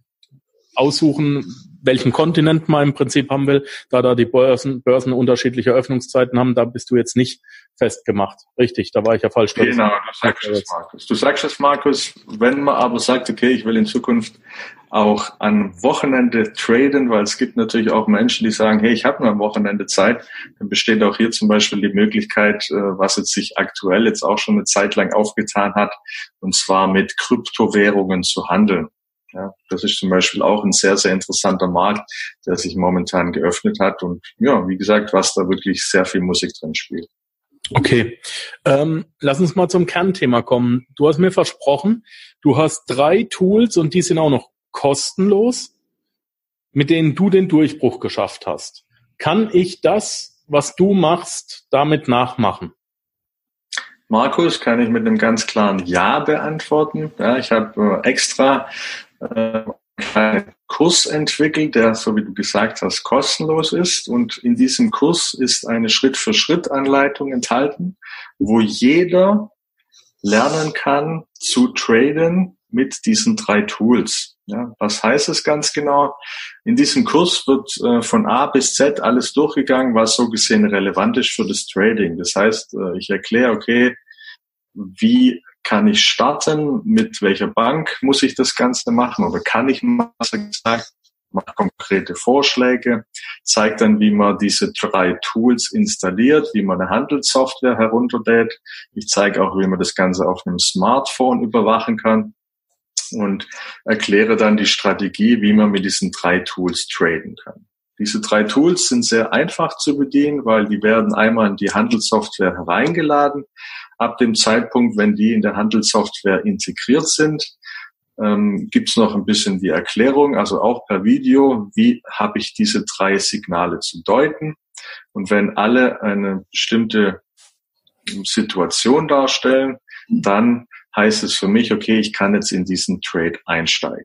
aussuchen, welchen Kontinent man im Prinzip haben will, da da die Börsen, Börsen unterschiedliche Öffnungszeiten haben, da bist du jetzt nicht festgemacht. Richtig, da war ich ja falsch. Genau, du sagst es, Markus. Du sagst es, Markus, wenn man aber sagt, okay, ich will in Zukunft auch am Wochenende traden, weil es gibt natürlich auch Menschen, die sagen, hey, ich habe nur am Wochenende Zeit, dann besteht auch hier zum Beispiel die Möglichkeit, äh, was jetzt sich aktuell jetzt auch schon eine Zeit lang aufgetan hat, und zwar mit Kryptowährungen zu handeln. Ja, das ist zum Beispiel auch ein sehr, sehr interessanter Markt, der sich momentan geöffnet hat und ja, wie gesagt, was da wirklich sehr viel Musik drin spielt. Okay, ähm, lass uns mal zum Kernthema kommen. Du hast mir versprochen, du hast drei Tools und die sind auch noch kostenlos, mit denen du den Durchbruch geschafft hast. Kann ich das, was du machst, damit nachmachen? Markus, kann ich mit einem ganz klaren Ja beantworten. Ja, ich habe äh, extra äh, einen Kurs entwickelt, der, so wie du gesagt hast, kostenlos ist. Und in diesem Kurs ist eine Schritt-für-Schritt-Anleitung enthalten, wo jeder lernen kann zu traden mit diesen drei Tools. Ja, was heißt es ganz genau? In diesem Kurs wird äh, von A bis Z alles durchgegangen, was so gesehen relevant ist für das Trading. Das heißt, äh, ich erkläre, okay, wie kann ich starten? Mit welcher Bank muss ich das Ganze machen? Oder kann ich, besser gesagt, mache konkrete Vorschläge, zeigt dann, wie man diese drei Tools installiert, wie man eine Handelssoftware herunterlädt. Ich zeige auch, wie man das Ganze auf einem Smartphone überwachen kann und erkläre dann die Strategie, wie man mit diesen drei Tools traden kann. Diese drei Tools sind sehr einfach zu bedienen, weil die werden einmal in die Handelssoftware hereingeladen. Ab dem Zeitpunkt, wenn die in der Handelssoftware integriert sind, ähm, gibt es noch ein bisschen die Erklärung, also auch per Video, wie habe ich diese drei Signale zu deuten. Und wenn alle eine bestimmte Situation darstellen, dann heißt es für mich, okay, ich kann jetzt in diesen Trade einsteigen.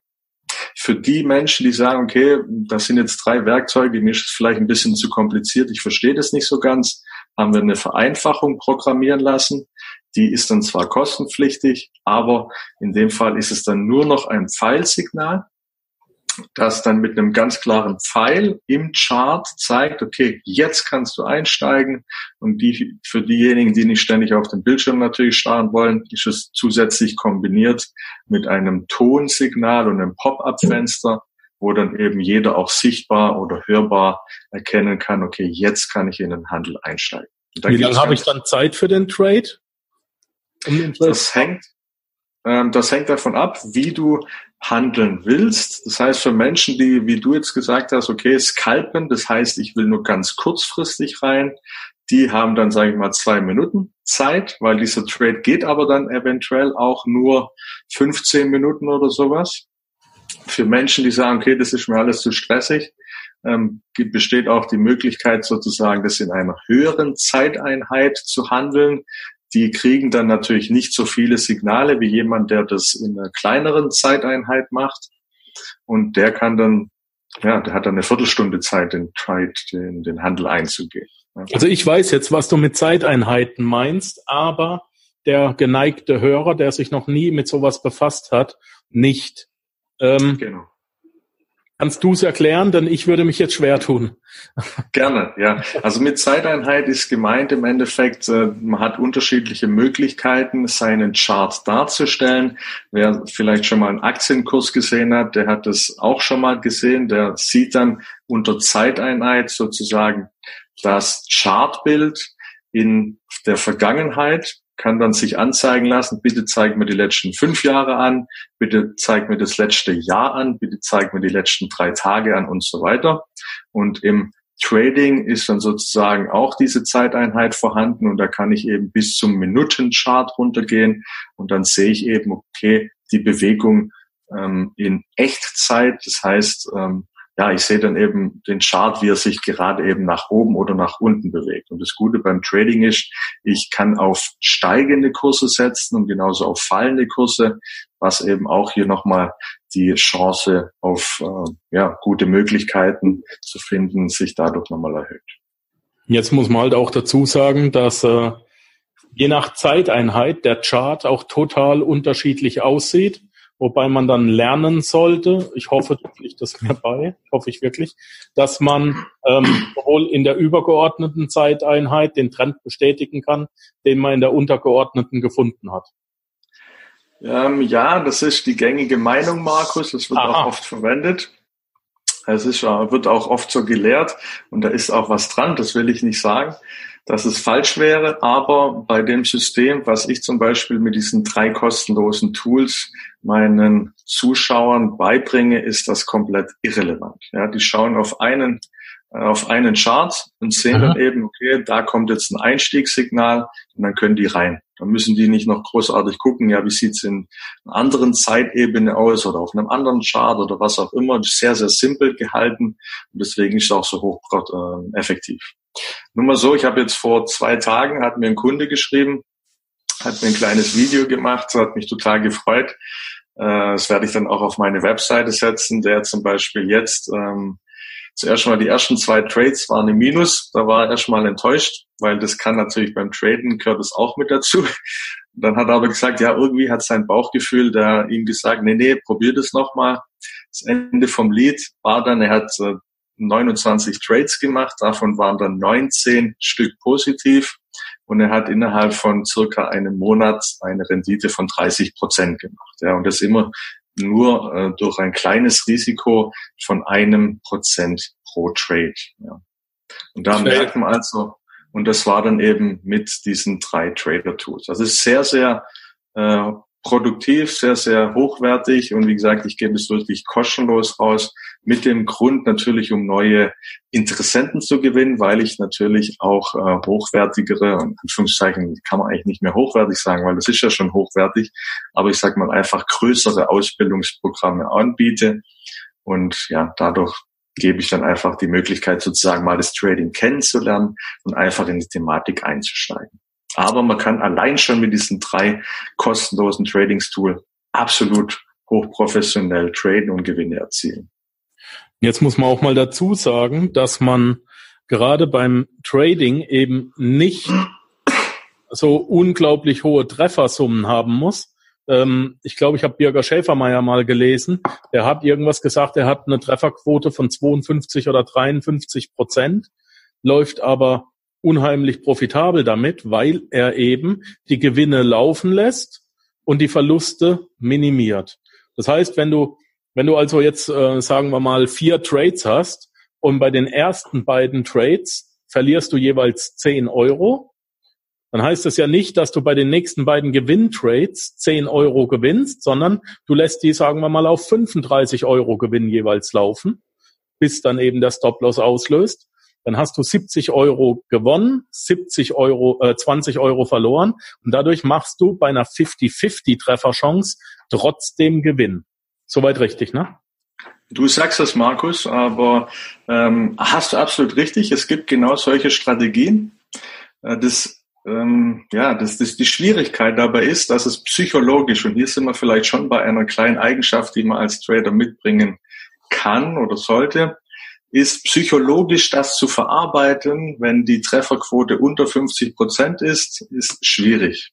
für die Menschen, die sagen, okay, das sind jetzt drei Werkzeuge, mir ist es vielleicht ein bisschen zu kompliziert, ich verstehe das nicht so ganz, haben wir eine Vereinfachung programmieren lassen. Die ist dann zwar kostenpflichtig, aber in dem Fall ist es dann nur noch ein Pfeilsignal das dann mit einem ganz klaren Pfeil im Chart zeigt, okay, jetzt kannst du einsteigen. Und die, für diejenigen, die nicht ständig auf den Bildschirm natürlich starren wollen, ist es zusätzlich kombiniert mit einem Tonsignal und einem Pop-up-Fenster, wo dann eben jeder auch sichtbar oder hörbar erkennen kann, okay, jetzt kann ich in den Handel einsteigen. Wie lange habe ich dann Zeit für den Trade? Um? Das hängt, ähm, das hängt davon ab, wie du handeln willst. Das heißt, für Menschen, die, wie du jetzt gesagt hast, okay, scalpen, das heißt, ich will nur ganz kurzfristig rein, die haben dann, sage ich mal, zwei Minuten Zeit, weil dieser Trade geht aber dann eventuell auch nur 15 Minuten oder sowas. Für Menschen, die sagen, okay, das ist mir alles zu stressig, ähm, besteht auch die Möglichkeit sozusagen, das in einer höheren Zeiteinheit zu handeln die kriegen dann natürlich nicht so viele Signale wie jemand, der das in einer kleineren Zeiteinheit macht. Und der kann dann, ja, der hat dann eine Viertelstunde Zeit, den Trade, den, den Handel einzugehen. Also ich weiß jetzt, was du mit Zeiteinheiten meinst, aber der geneigte Hörer, der sich noch nie mit sowas befasst hat, nicht. Ähm, genau. Kannst du es erklären? Denn ich würde mich jetzt schwer tun. Gerne, ja. Also mit Zeiteinheit ist gemeint im Endeffekt, äh, man hat unterschiedliche Möglichkeiten, seinen Chart darzustellen. Wer vielleicht schon mal einen Aktienkurs gesehen hat, der hat das auch schon mal gesehen. Der sieht dann unter Zeiteinheit sozusagen das Chartbild in der Vergangenheit kann dann sich anzeigen lassen, bitte zeig mir die letzten fünf Jahre an, bitte zeig mir das letzte Jahr an, bitte zeig mir die letzten drei Tage an und so weiter. Und im Trading ist dann sozusagen auch diese Zeiteinheit vorhanden und da kann ich eben bis zum Minutenchart runtergehen und dann sehe ich eben, okay, die Bewegung ähm, in Echtzeit, das heißt, ähm, ja, ich sehe dann eben den Chart, wie er sich gerade eben nach oben oder nach unten bewegt. Und das Gute beim Trading ist, ich kann auf steigende Kurse setzen und genauso auf fallende Kurse, was eben auch hier nochmal die Chance auf äh, ja, gute Möglichkeiten zu finden, sich dadurch nochmal erhöht. Jetzt muss man halt auch dazu sagen, dass äh, je nach Zeiteinheit der Chart auch total unterschiedlich aussieht wobei man dann lernen sollte, ich hoffe, du pflicht das [laughs] mir bei, hoffe ich wirklich, dass man ähm, sowohl in der übergeordneten Zeiteinheit den Trend bestätigen kann, den man in der untergeordneten gefunden hat. Ähm, ja, das ist die gängige Meinung, Markus. Das wird Aha. auch oft verwendet. Es ist, wird auch oft so gelehrt und da ist auch was dran, das will ich nicht sagen dass es falsch wäre, aber bei dem System, was ich zum Beispiel mit diesen drei kostenlosen Tools meinen Zuschauern beibringe, ist das komplett irrelevant. Ja, die schauen auf einen äh, auf einen Chart und sehen Aha. dann eben, okay, da kommt jetzt ein Einstiegssignal und dann können die rein. Dann müssen die nicht noch großartig gucken, ja, wie sieht's in einer anderen Zeitebene aus oder auf einem anderen Chart oder was auch immer. Sehr, sehr simpel gehalten und deswegen ist es auch so hoch äh, effektiv. Nur mal so, ich habe jetzt vor zwei Tagen, hat mir ein Kunde geschrieben, hat mir ein kleines Video gemacht, hat mich total gefreut. Äh, das werde ich dann auch auf meine Webseite setzen, der zum Beispiel jetzt ähm, zuerst mal die ersten zwei Trades waren im Minus, da war er erstmal enttäuscht, weil das kann natürlich beim Traden gehört das auch mit dazu. Dann hat er aber gesagt, ja, irgendwie hat sein Bauchgefühl da ihm gesagt, nee, nee, probier das nochmal. Das Ende vom Lied war dann, er hat äh, 29 Trades gemacht, davon waren dann 19 Stück positiv und er hat innerhalb von circa einem Monat eine Rendite von 30 Prozent gemacht. Ja, und das immer nur äh, durch ein kleines Risiko von einem Prozent pro Trade. Ja. Und da merkt man also, und das war dann eben mit diesen drei Trader-Tools. Also es ist sehr, sehr äh, produktiv, sehr, sehr hochwertig und wie gesagt, ich gebe es wirklich kostenlos raus, mit dem Grund natürlich, um neue Interessenten zu gewinnen, weil ich natürlich auch äh, hochwertigere, in Anführungszeichen kann man eigentlich nicht mehr hochwertig sagen, weil das ist ja schon hochwertig, aber ich sage mal einfach größere Ausbildungsprogramme anbiete und ja, dadurch gebe ich dann einfach die Möglichkeit sozusagen mal das Trading kennenzulernen und einfach in die Thematik einzusteigen. Aber man kann allein schon mit diesen drei kostenlosen Tradingstool absolut hochprofessionell traden und Gewinne erzielen. Jetzt muss man auch mal dazu sagen, dass man gerade beim Trading eben nicht so unglaublich hohe Treffersummen haben muss. Ähm, ich glaube, ich habe Birger Schäfermeier mal gelesen. Er hat irgendwas gesagt, er hat eine Trefferquote von 52 oder 53 Prozent, läuft aber unheimlich profitabel damit, weil er eben die Gewinne laufen lässt und die Verluste minimiert. Das heißt, wenn du, wenn du also jetzt, äh, sagen wir mal, vier Trades hast und bei den ersten beiden Trades verlierst du jeweils 10 Euro, dann heißt das ja nicht, dass du bei den nächsten beiden Gewinntrades 10 Euro gewinnst, sondern du lässt die, sagen wir mal, auf 35 Euro Gewinn jeweils laufen, bis dann eben der Stop-Loss auslöst dann hast du 70 Euro gewonnen, 70 Euro, äh, 20 Euro verloren und dadurch machst du bei einer 50-50 Trefferchance trotzdem Gewinn. Soweit richtig, ne? Du sagst das, Markus, aber ähm, hast du absolut richtig. Es gibt genau solche Strategien. Äh, das, ähm, ja, das, das, die Schwierigkeit dabei ist, dass es psychologisch, und hier sind wir vielleicht schon bei einer kleinen Eigenschaft, die man als Trader mitbringen kann oder sollte, ist psychologisch das zu verarbeiten, wenn die Trefferquote unter 50 Prozent ist, ist schwierig.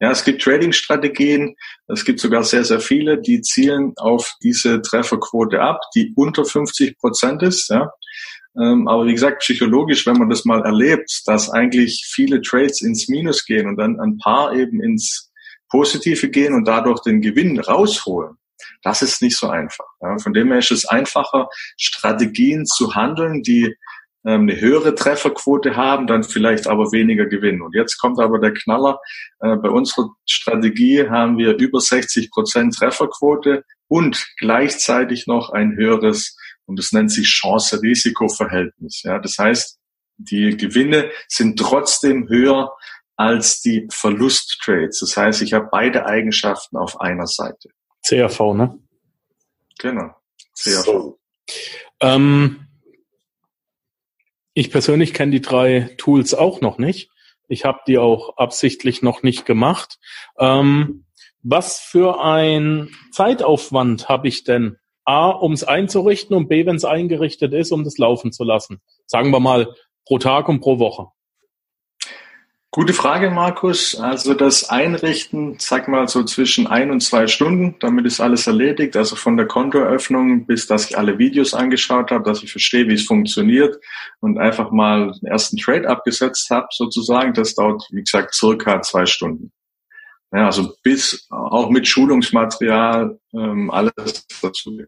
Ja, es gibt Trading-Strategien, es gibt sogar sehr, sehr viele, die zielen auf diese Trefferquote ab, die unter 50 Prozent ist. Ja. Ähm, aber wie gesagt, psychologisch, wenn man das mal erlebt, dass eigentlich viele Trades ins Minus gehen und dann ein paar eben ins Positive gehen und dadurch den Gewinn rausholen, das ist nicht so einfach. Ja. Von dem her ist es einfacher, Strategien zu handeln, die ähm, eine höhere Trefferquote haben, dann vielleicht aber weniger gewinnen. Und jetzt kommt aber der Knaller. Äh, bei unserer Strategie haben wir über 60 Prozent Trefferquote und gleichzeitig noch ein höheres, und das nennt sich Chance-Risiko-Verhältnis. Ja, das heißt, die Gewinne sind trotzdem höher als die Verlusttrades. Das heißt, ich habe beide Eigenschaften auf einer Seite. CRV, ne? Genau. CRV. So. Ähm, ich persönlich kenne die drei Tools auch noch nicht. Ich habe die auch absichtlich noch nicht gemacht. Ähm, was für ein Zeitaufwand habe ich denn? A, um es einzurichten und B, wenn es eingerichtet ist, um das laufen zu lassen. Sagen wir mal pro Tag und pro Woche. Gute Frage, Markus. Also das Einrichten, sag mal so zwischen ein und zwei Stunden, damit ist alles erledigt. Also von der Kontoeröffnung bis, dass ich alle Videos angeschaut habe, dass ich verstehe, wie es funktioniert und einfach mal den ersten Trade abgesetzt habe, sozusagen. Das dauert, wie gesagt, circa zwei Stunden. Ja, also bis auch mit Schulungsmaterial ähm, alles dazu.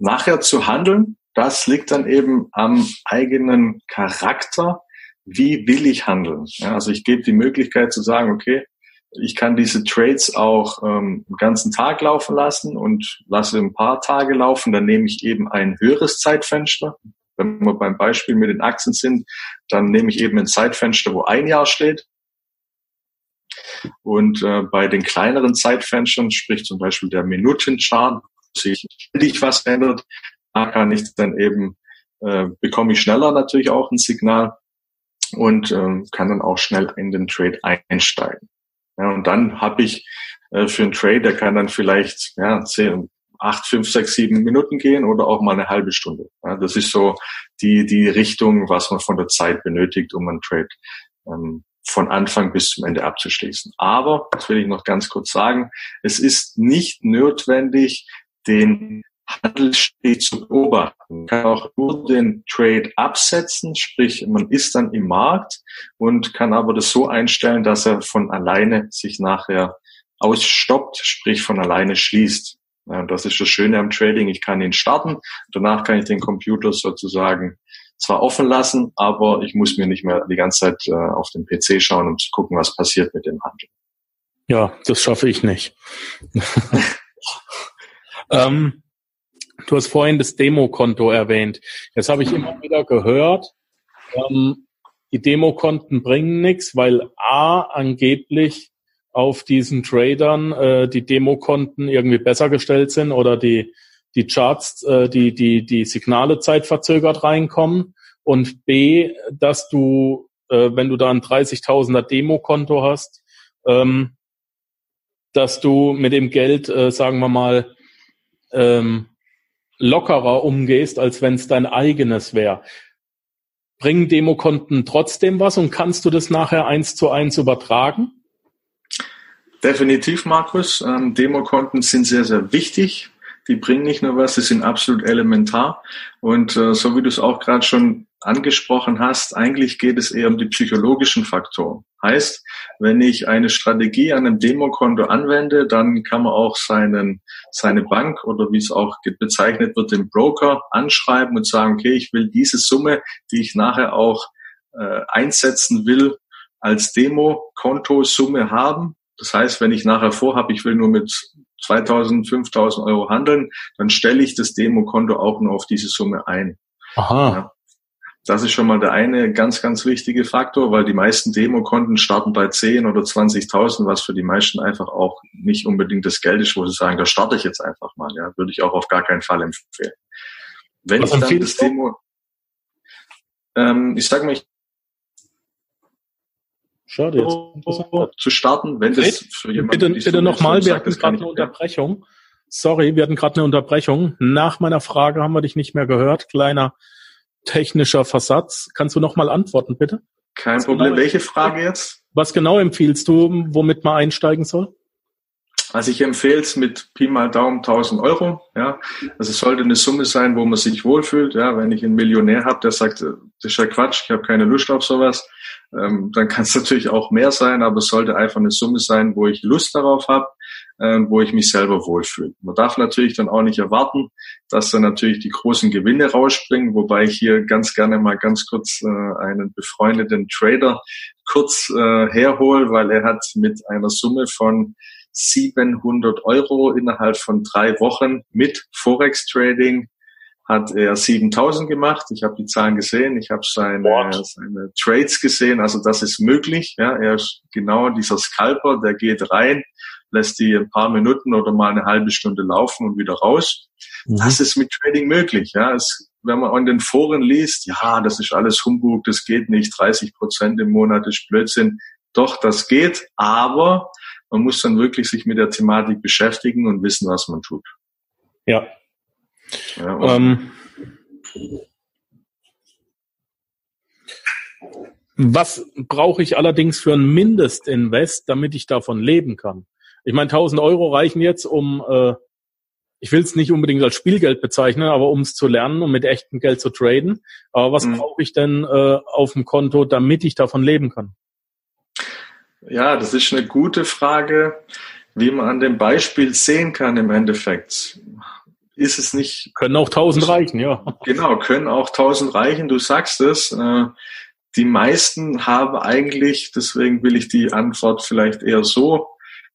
Nachher zu handeln, das liegt dann eben am eigenen Charakter wie will ich handeln? Ja, also ich gebe die Möglichkeit zu sagen, okay, ich kann diese Trades auch ähm, den ganzen Tag laufen lassen und lasse ein paar Tage laufen. Dann nehme ich eben ein höheres Zeitfenster. Wenn wir beim Beispiel mit den Aktien sind, dann nehme ich eben ein Zeitfenster, wo ein Jahr steht. Und äh, bei den kleineren Zeitfenstern, sprich zum Beispiel der Minutenchart, sich ständig was ändert, da kann ich dann eben, äh, bekomme ich schneller natürlich auch ein Signal und ähm, kann dann auch schnell in den Trade einsteigen. Ja, und dann habe ich äh, für einen Trade, der kann dann vielleicht ja, 10, 8, 5, 6, 7 Minuten gehen oder auch mal eine halbe Stunde. Ja, das ist so die, die Richtung, was man von der Zeit benötigt, um einen Trade ähm, von Anfang bis zum Ende abzuschließen. Aber, das will ich noch ganz kurz sagen, es ist nicht notwendig, den Handelssteg zu beobachten. Man kann auch nur den Trade absetzen, sprich man ist dann im Markt und kann aber das so einstellen, dass er von alleine sich nachher ausstoppt, sprich von alleine schließt. Ja, das ist das Schöne am Trading. Ich kann ihn starten, danach kann ich den Computer sozusagen zwar offen lassen, aber ich muss mir nicht mehr die ganze Zeit äh, auf den PC schauen, um zu gucken, was passiert mit dem Handel. Ja, das schaffe ich nicht. [laughs] ähm, Du hast vorhin das Demokonto erwähnt. Jetzt habe ich immer wieder gehört, ähm, die Demokonten bringen nichts, weil A angeblich auf diesen Tradern äh, die Demokonten irgendwie besser gestellt sind oder die die Charts, äh, die die die Signale zeitverzögert reinkommen und B, dass du, äh, wenn du da ein 30.000er Demokonto hast, ähm, dass du mit dem Geld, äh, sagen wir mal, ähm, lockerer umgehst, als wenn es dein eigenes wäre. Bringen Demokonten trotzdem was und kannst du das nachher eins zu eins übertragen? Definitiv, Markus. Ähm, Demokonten sind sehr, sehr wichtig. Die bringen nicht nur was, sie sind absolut elementar. Und äh, so wie du es auch gerade schon angesprochen hast, eigentlich geht es eher um die psychologischen Faktoren. Heißt, wenn ich eine Strategie an einem Demokonto anwende, dann kann man auch seinen, seine Bank oder wie es auch bezeichnet wird, den Broker anschreiben und sagen, okay, ich will diese Summe, die ich nachher auch äh, einsetzen will, als Demo-Kontosumme haben. Das heißt, wenn ich nachher vorhabe, ich will nur mit 2000, 5000 Euro handeln, dann stelle ich das Demokonto auch nur auf diese Summe ein. Aha. Ja. Das ist schon mal der eine ganz, ganz wichtige Faktor, weil die meisten Demokonten starten bei 10 oder 20.000, was für die meisten einfach auch nicht unbedingt das Geld ist, wo sie sagen, da starte ich jetzt einfach mal. Ja, würde ich auch auf gar keinen Fall empfehlen. Wenn was ich dann das Demo, ähm, ich sage mal, ich Schade jetzt. zu starten, wenn das für jemanden Bitte, bitte so nochmal, wir hatten gerade eine Unterbrechung. Sorry, wir hatten gerade eine Unterbrechung. Nach meiner Frage haben wir dich nicht mehr gehört. Kleiner technischer Versatz. Kannst du nochmal antworten, bitte? Kein was Problem. Genau Welche Frage jetzt? Was genau empfiehlst du, womit man einsteigen soll? Also ich empfehle es mit Pi mal Daumen 1000 Euro. Ja, also es sollte eine Summe sein, wo man sich wohlfühlt. Ja, wenn ich einen Millionär habe, der sagt, das ist ja Quatsch, ich habe keine Lust auf sowas, ähm, dann kann es [laughs] natürlich auch mehr sein, aber es sollte einfach eine Summe sein, wo ich Lust darauf habe, wo ich mich selber wohlfühle. Man darf natürlich dann auch nicht erwarten, dass dann natürlich die großen Gewinne rausspringen, wobei ich hier ganz gerne mal ganz kurz äh, einen befreundeten Trader kurz äh, herhole, weil er hat mit einer Summe von 700 Euro innerhalb von drei Wochen mit Forex Trading hat er 7000 gemacht. Ich habe die Zahlen gesehen, ich habe seine, seine Trades gesehen, also das ist möglich. Ja, er ist genau dieser Scalper, der geht rein, lässt die ein paar Minuten oder mal eine halbe Stunde laufen und wieder raus. Mhm. Das ist mit Trading möglich. Ja, es, wenn man an den Foren liest, ja, das ist alles Humbug, das geht nicht, 30 Prozent im Monat ist Blödsinn. Doch, das geht, aber man muss dann wirklich sich mit der Thematik beschäftigen und wissen, was man tut. Ja, ja, ähm, was brauche ich allerdings für ein Mindestinvest, damit ich davon leben kann? Ich meine, 1000 Euro reichen jetzt, um, äh, ich will es nicht unbedingt als Spielgeld bezeichnen, aber um es zu lernen und mit echtem Geld zu traden. Aber was mhm. brauche ich denn äh, auf dem Konto, damit ich davon leben kann? Ja, das ist eine gute Frage, wie man an dem Beispiel sehen kann im Endeffekt ist es nicht. Können auch tausend reichen, ja. [laughs] Genau, können auch tausend reichen. Du sagst es. Äh, die meisten haben eigentlich, deswegen will ich die Antwort vielleicht eher so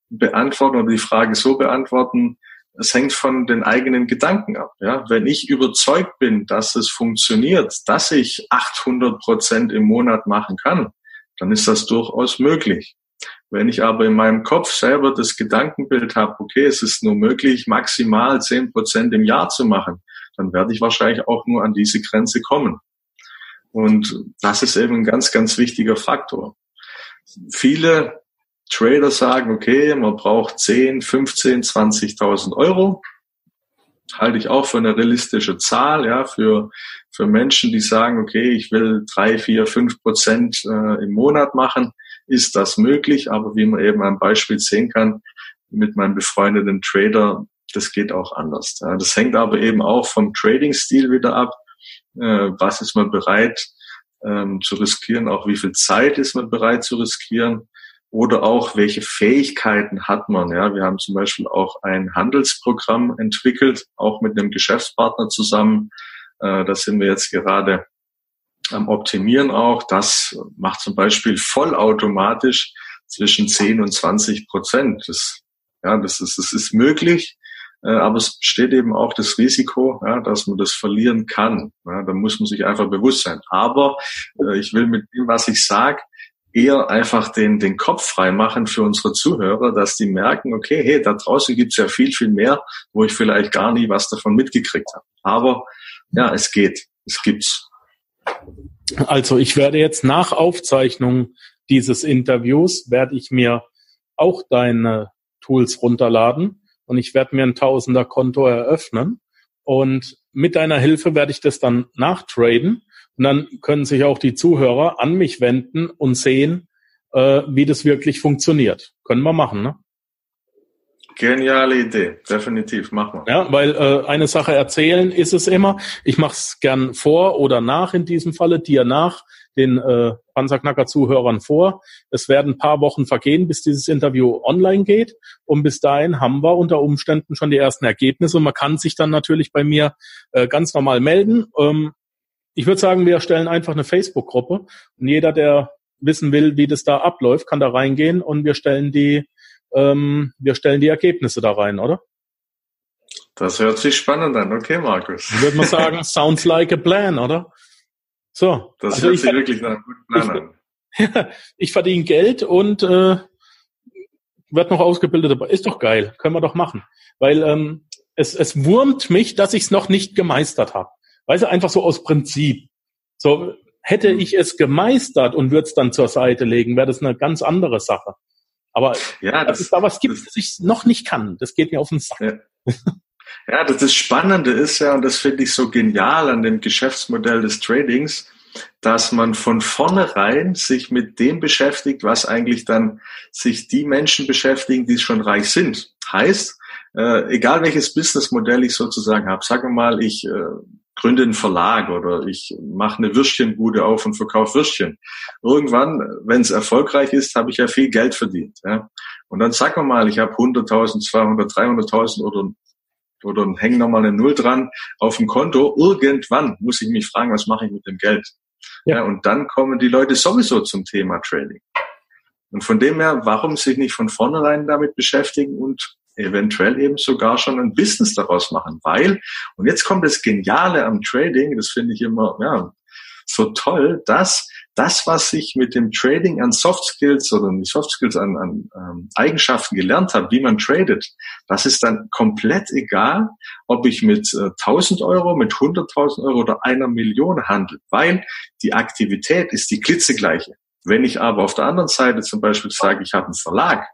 beantworten oder die Frage so beantworten. Es hängt von den eigenen Gedanken ab. Ja, wenn ich überzeugt bin, dass es funktioniert, dass ich 800 Prozent im Monat machen kann, dann ist das durchaus möglich. Wenn ich aber in meinem Kopf selber das Gedankenbild habe, okay, es ist nur möglich, maximal zehn Prozent im Jahr zu machen, dann werde ich wahrscheinlich auch nur an diese Grenze kommen. Und das ist eben ein ganz, ganz wichtiger Faktor. Viele Trader sagen, okay, man braucht 10, 15, 20.000 Euro. Halte ich auch für eine realistische Zahl, ja, für, für Menschen, die sagen, okay, ich will drei, vier, fünf Prozent äh, im Monat machen ist das möglich, aber wie man eben am Beispiel sehen kann, mit meinem befreundeten Trader, das geht auch anders. Das hängt aber eben auch vom Trading-Stil wieder ab. Äh, was ist man bereit ähm, zu riskieren? Auch wie viel Zeit ist man bereit zu riskieren? Oder auch, welche Fähigkeiten hat man? Ja, wir haben zum Beispiel auch ein Handelsprogramm entwickelt, auch mit einem Geschäftspartner zusammen. Äh, da sind wir jetzt gerade am Optimieren auch. Das macht zum Beispiel vollautomatisch zwischen 10 und 20 Prozent. Das, ja, das ist, das ist möglich, äh, aber es besteht eben auch das Risiko, ja, dass man das verlieren kann. Ja, da muss man sich einfach bewusst sein. Aber äh, ich will mit dem, was ich sage, eher einfach den, den Kopf frei machen für unsere Zuhörer, dass die merken, okay, hey, da draußen gibt's ja viel, viel mehr, wo ich vielleicht gar nie was davon mitgekriegt habe. Aber ja, es geht, es gibt's. Also ich werde jetzt nach Aufzeichnung dieses Interviews, werde ich mir auch deine Tools runterladen und ich werde mir ein Tausender-Konto eröffnen und mit deiner Hilfe werde ich das dann nachtraden und dann können sich auch die Zuhörer an mich wenden und sehen, äh, wie das wirklich funktioniert. Können wir machen, ne? Geniale Idee, definitiv, machen wir. Ja, weil äh, eine Sache erzählen ist es immer. Ich mache es gern vor oder nach in diesem Falle, dir nach, den äh, Panzerknacker-Zuhörern vor. Es werden ein paar Wochen vergehen, bis dieses Interview online geht. Und bis dahin haben wir unter Umständen schon die ersten Ergebnisse. Und man kann sich dann natürlich bei mir äh, ganz normal melden. Ähm, ich würde sagen, wir stellen einfach eine Facebook-Gruppe. Und jeder, der wissen will, wie das da abläuft, kann da reingehen und wir stellen die ähm, wir stellen die Ergebnisse da rein, oder? Das hört sich spannend an. Okay, Markus. Ich würde mal sagen, [laughs] sounds like a plan, oder? So. Das also hört sich wirklich nach einem guten Plan an. Ja, [laughs] ich verdiene Geld und äh, wird noch ausgebildet, aber ist doch geil. Können wir doch machen. Weil ähm, es, es wurmt mich, dass ich es noch nicht gemeistert habe. Weißt du, einfach so aus Prinzip. So, hätte mhm. ich es gemeistert und würde es dann zur Seite legen, wäre das eine ganz andere Sache. Aber ja, dass es da was gibt, das, das ich noch nicht kann, das geht mir auf den Sack. Ja. ja, das, das Spannende ist ja, und das finde ich so genial an dem Geschäftsmodell des Tradings, dass man von vornherein sich mit dem beschäftigt, was eigentlich dann sich die Menschen beschäftigen, die schon reich sind. Heißt, äh, egal welches Businessmodell ich sozusagen habe, sagen wir mal, ich äh, gründe einen Verlag oder ich mache eine Würstchenbude auf und verkaufe Würstchen. Irgendwann, wenn es erfolgreich ist, habe ich ja viel Geld verdient. Ja? Und dann sagen wir mal, ich habe 100.000, 200, 300.000 oder oder hängen nochmal eine Null dran auf dem Konto. Irgendwann muss ich mich fragen, was mache ich mit dem Geld? Ja. ja. und dann kommen die Leute sowieso zum Thema Trading. Und von dem her, warum sich nicht von vornherein damit beschäftigen und eventuell eben sogar schon ein Business daraus machen, weil, und jetzt kommt das Geniale am Trading, das finde ich immer, ja, so toll, dass das, was ich mit dem Trading an Soft Skills oder nicht Soft Skills an, an ähm, Eigenschaften gelernt habe, wie man tradet, das ist dann komplett egal, ob ich mit äh, 1000 Euro, mit 100.000 Euro oder einer Million handle, weil die Aktivität ist die klitzegleiche. Wenn ich aber auf der anderen Seite zum Beispiel sage, ich habe einen Verlag,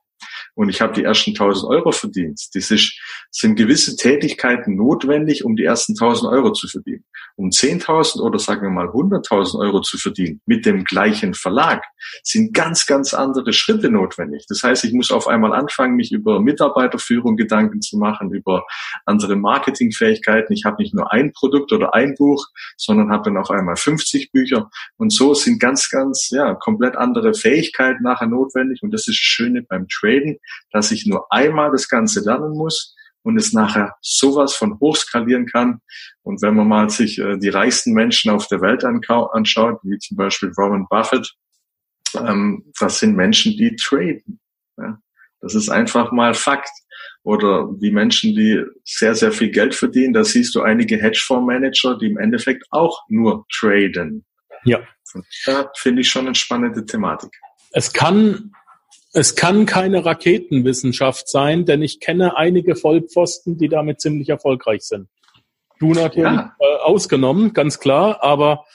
und ich habe die ersten 1000 Euro verdient. Das ist, sind gewisse Tätigkeiten notwendig, um die ersten 1000 Euro zu verdienen. Um 10.000 oder sagen wir mal 100.000 Euro zu verdienen mit dem gleichen Verlag, sind ganz, ganz andere Schritte notwendig. Das heißt, ich muss auf einmal anfangen, mich über Mitarbeiterführung Gedanken zu machen, über andere Marketingfähigkeiten. Ich habe nicht nur ein Produkt oder ein Buch, sondern habe dann auf einmal 50 Bücher. Und so sind ganz, ganz, ja, komplett andere Fähigkeiten nachher notwendig. Und das ist das Schöne beim Traden, dass ich nur einmal das Ganze lernen muss und es nachher sowas von hochskalieren kann. Und wenn man mal sich äh, die reichsten Menschen auf der Welt anschaut, wie zum Beispiel Warren Buffett, ähm, das sind Menschen, die traden. Ja? Das ist einfach mal Fakt. Oder die Menschen, die sehr, sehr viel Geld verdienen, da siehst du einige Hedgefondsmanager, die im Endeffekt auch nur traden. Ja. Da finde ich schon eine spannende Thematik. Es kann es kann keine Raketenwissenschaft sein, denn ich kenne einige Vollpfosten, die damit ziemlich erfolgreich sind. Du natürlich ja. äh, ausgenommen, ganz klar, aber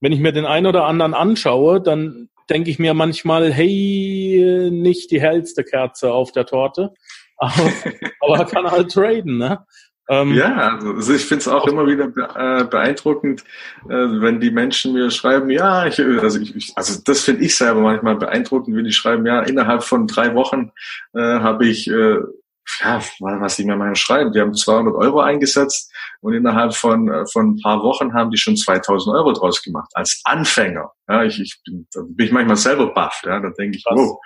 wenn ich mir den einen oder anderen anschaue, dann denke ich mir manchmal, hey, nicht die hellste Kerze auf der Torte, [laughs] aber, aber kann halt traden, ne? Ähm, ja, also, also ich finde es auch immer wieder äh, beeindruckend, äh, wenn die Menschen mir schreiben, ja, ich, also, ich, also das finde ich selber manchmal beeindruckend, wenn die schreiben, ja, innerhalb von drei Wochen äh, habe ich, äh, ja, was die mir mal schreiben, die haben 200 Euro eingesetzt und innerhalb von, äh, von ein paar Wochen haben die schon 2000 Euro draus gemacht, als Anfänger. Ja, ich, ich bin, da bin ich manchmal selber baff, ja, da denke ich, wow,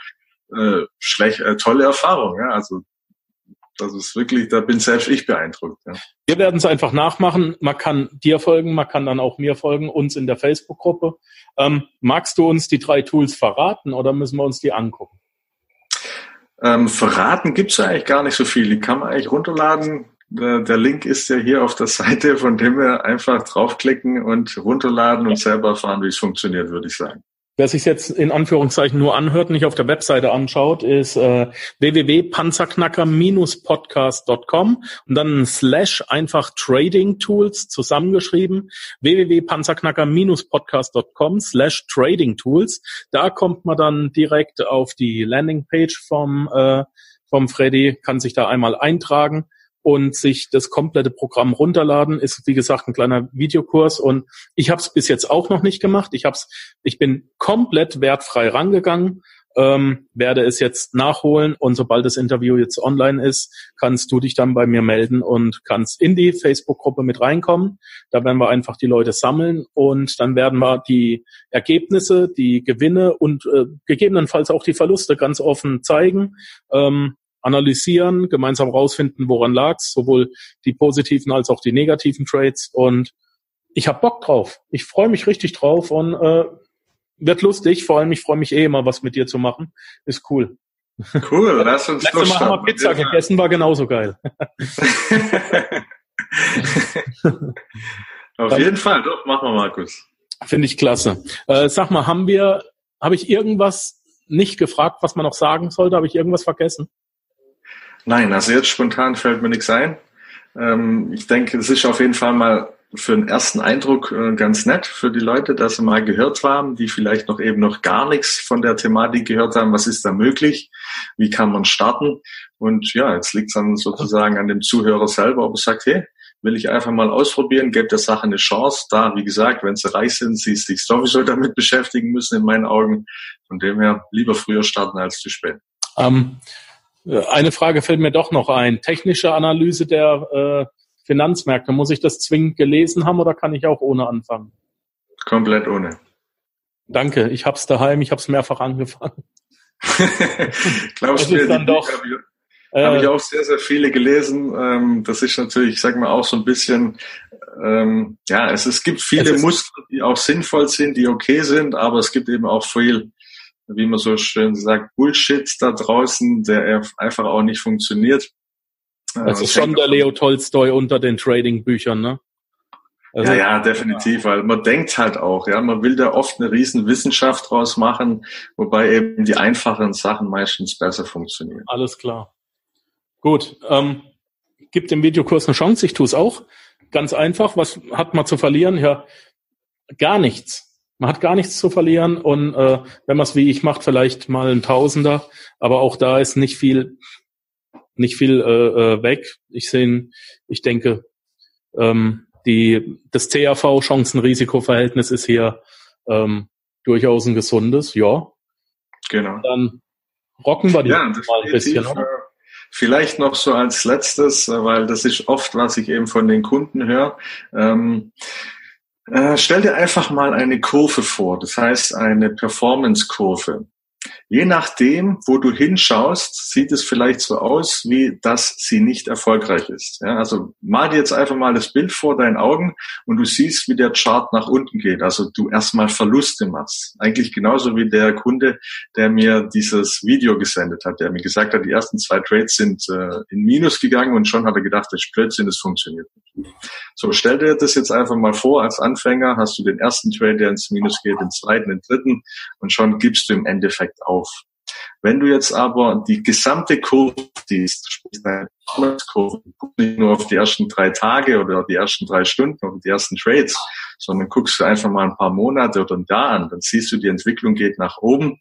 äh, schlecht, äh, tolle Erfahrung, ja, also das ist wirklich, da bin selbst ich beeindruckt. Ja. Wir werden es einfach nachmachen. Man kann dir folgen, man kann dann auch mir folgen, uns in der Facebook-Gruppe. Ähm, magst du uns die drei Tools verraten oder müssen wir uns die angucken? Ähm, verraten gibt's ja eigentlich gar nicht so viel. Die kann man eigentlich runterladen. Der, der Link ist ja hier auf der Seite, von dem wir einfach draufklicken und runterladen und selber erfahren, wie es funktioniert, würde ich sagen. Wer sich jetzt in Anführungszeichen nur anhört, nicht auf der Webseite anschaut, ist äh, www.panzerknacker-podcast.com und dann slash einfach Trading Tools zusammengeschrieben www.panzerknacker-podcast.com slash Trading Tools. Da kommt man dann direkt auf die Landingpage vom äh, vom Freddy, kann sich da einmal eintragen und sich das komplette Programm runterladen. Ist wie gesagt ein kleiner Videokurs und ich habe es bis jetzt auch noch nicht gemacht. Ich hab's, ich bin komplett wertfrei rangegangen ähm, werde es jetzt nachholen und sobald das Interview jetzt online ist, kannst du dich dann bei mir melden und kannst in die Facebook-Gruppe mit reinkommen. Da werden wir einfach die Leute sammeln und dann werden wir die Ergebnisse, die Gewinne und äh, gegebenenfalls auch die Verluste ganz offen zeigen. Ähm, analysieren, gemeinsam rausfinden, woran lag's, sowohl die positiven als auch die negativen Trades und ich habe Bock drauf. Ich freue mich richtig drauf und äh, wird lustig. Vor allem, ich freue mich eh immer, was mit dir zu machen. Ist cool. Cool, lass uns Letztes Mal haben wir Pizza ja. gegessen, war genauso geil. [laughs] Auf jeden Fall, doch, machen wir, Markus. Finde ich klasse. Äh, sag mal, haben wir, habe ich irgendwas nicht gefragt, was man noch sagen sollte? Habe ich irgendwas vergessen? Nein, also jetzt spontan fällt mir nichts ein. Ähm, ich denke, es ist auf jeden Fall mal für den ersten Eindruck äh, ganz nett für die Leute, dass sie mal gehört haben, die vielleicht noch eben noch gar nichts von der Thematik gehört haben. Was ist da möglich? Wie kann man starten? Und ja, jetzt liegt es dann sozusagen an dem Zuhörer selber, ob er sagt, hey, will ich einfach mal ausprobieren, gebe der Sache eine Chance. Da, wie gesagt, wenn sie reich sind, sie sich sowieso damit beschäftigen müssen, in meinen Augen. Von dem her lieber früher starten als zu spät. Ähm, eine Frage fällt mir doch noch ein. Technische Analyse der äh, Finanzmärkte. Muss ich das zwingend gelesen haben oder kann ich auch ohne anfangen? Komplett ohne. Danke, ich hab's daheim, ich hab's mehrfach angefangen. [laughs] Glaubst du, dann doch. Habe ich, äh, hab ich auch sehr, sehr viele gelesen. Ähm, das ist natürlich, ich sag mal, auch so ein bisschen, ähm, ja, es, es gibt viele es Muster, die auch sinnvoll sind, die okay sind, aber es gibt eben auch viel, wie man so schön sagt, Bullshit da draußen, der einfach auch nicht funktioniert. Das ist schon der Leo Tolstoy unter den Trading-Büchern, ne? Also, ja, ja, definitiv, weil man denkt halt auch, ja, man will da oft eine riesen Wissenschaft draus machen, wobei eben die einfacheren Sachen meistens besser funktionieren. Alles klar. Gut, ähm, gibt dem Videokurs eine Chance, ich tue es auch. Ganz einfach, was hat man zu verlieren? Ja, gar nichts. Man hat gar nichts zu verlieren und äh, wenn man es wie ich macht, vielleicht mal ein Tausender, aber auch da ist nicht viel nicht viel äh, äh, weg. Ich sehe, ich denke, ähm, die, das CAV-Chancen-Risiko-Verhältnis ist hier ähm, durchaus ein gesundes, ja. Genau. Dann rocken wir die ja, mal ein bisschen. Äh, vielleicht noch so als letztes, äh, weil das ist oft, was ich eben von den Kunden höre. Ähm, äh, stell dir einfach mal eine Kurve vor, das heißt eine Performance-Kurve. Je nachdem, wo du hinschaust, sieht es vielleicht so aus, wie dass sie nicht erfolgreich ist. Ja, also mal dir jetzt einfach mal das Bild vor deinen Augen und du siehst, wie der Chart nach unten geht. Also du erstmal Verluste machst. Eigentlich genauso wie der Kunde, der mir dieses Video gesendet hat, der mir gesagt hat, die ersten zwei Trades sind äh, in Minus gegangen und schon hat er gedacht, das Blödsinn, das funktioniert nicht. So, stell dir das jetzt einfach mal vor, als Anfänger hast du den ersten Trade, der ins Minus geht, den zweiten, den dritten und schon gibst du im Endeffekt auf. Wenn du jetzt aber die gesamte Kurve siehst, sprich deine Kurve, nicht nur auf die ersten drei Tage oder die ersten drei Stunden oder die ersten Trades, sondern guckst du einfach mal ein paar Monate oder ein Jahr an, dann siehst du, die Entwicklung geht nach oben.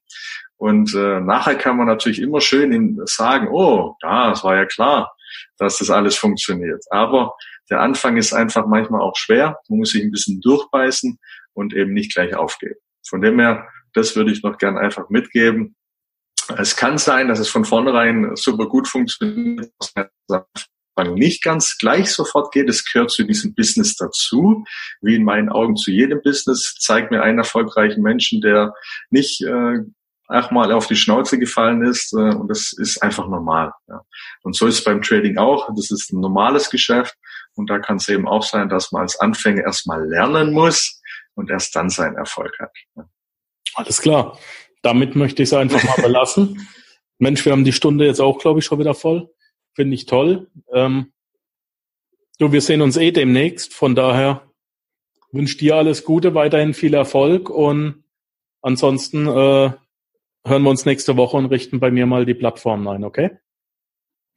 Und äh, nachher kann man natürlich immer schön sagen, oh, ja, es war ja klar, dass das alles funktioniert. Aber der Anfang ist einfach manchmal auch schwer. Man muss sich ein bisschen durchbeißen und eben nicht gleich aufgeben. Von dem her, das würde ich noch gern einfach mitgeben. Es kann sein, dass es von vornherein super gut funktioniert, nicht ganz gleich sofort geht. Es gehört zu diesem Business dazu, wie in meinen Augen zu jedem Business. Zeigt mir einen erfolgreichen Menschen, der nicht äh, auch mal auf die Schnauze gefallen ist äh, und das ist einfach normal. Ja. Und so ist es beim Trading auch. Das ist ein normales Geschäft und da kann es eben auch sein, dass man als Anfänger erstmal lernen muss und erst dann seinen Erfolg hat. Ja. Alles klar damit möchte ich es einfach mal belassen. [laughs] Mensch, wir haben die Stunde jetzt auch, glaube ich, schon wieder voll. Finde ich toll. Ähm, du, wir sehen uns eh demnächst. Von daher wünsche dir alles Gute, weiterhin viel Erfolg und ansonsten äh, hören wir uns nächste Woche und richten bei mir mal die Plattform ein, okay?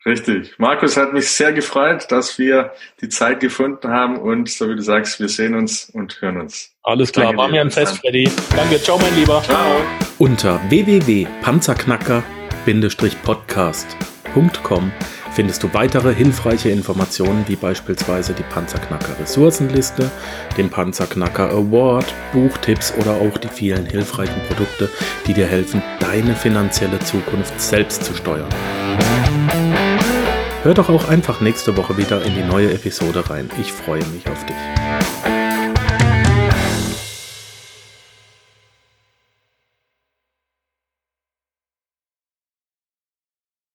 Richtig. Markus hat mich sehr gefreut, dass wir die Zeit gefunden haben und so wie du sagst, wir sehen uns und hören uns. Alles klar, Danke war mir ein Fest, Freddy. Danke, ciao mein Lieber. Ciao. Unter www.panzerknacker-podcast panzerknacker.com findest du weitere hilfreiche Informationen wie beispielsweise die Panzerknacker Ressourcenliste, den Panzerknacker Award, Buchtipps oder auch die vielen hilfreichen Produkte, die dir helfen, deine finanzielle Zukunft selbst zu steuern. Hör doch auch einfach nächste Woche wieder in die neue Episode rein. Ich freue mich auf dich.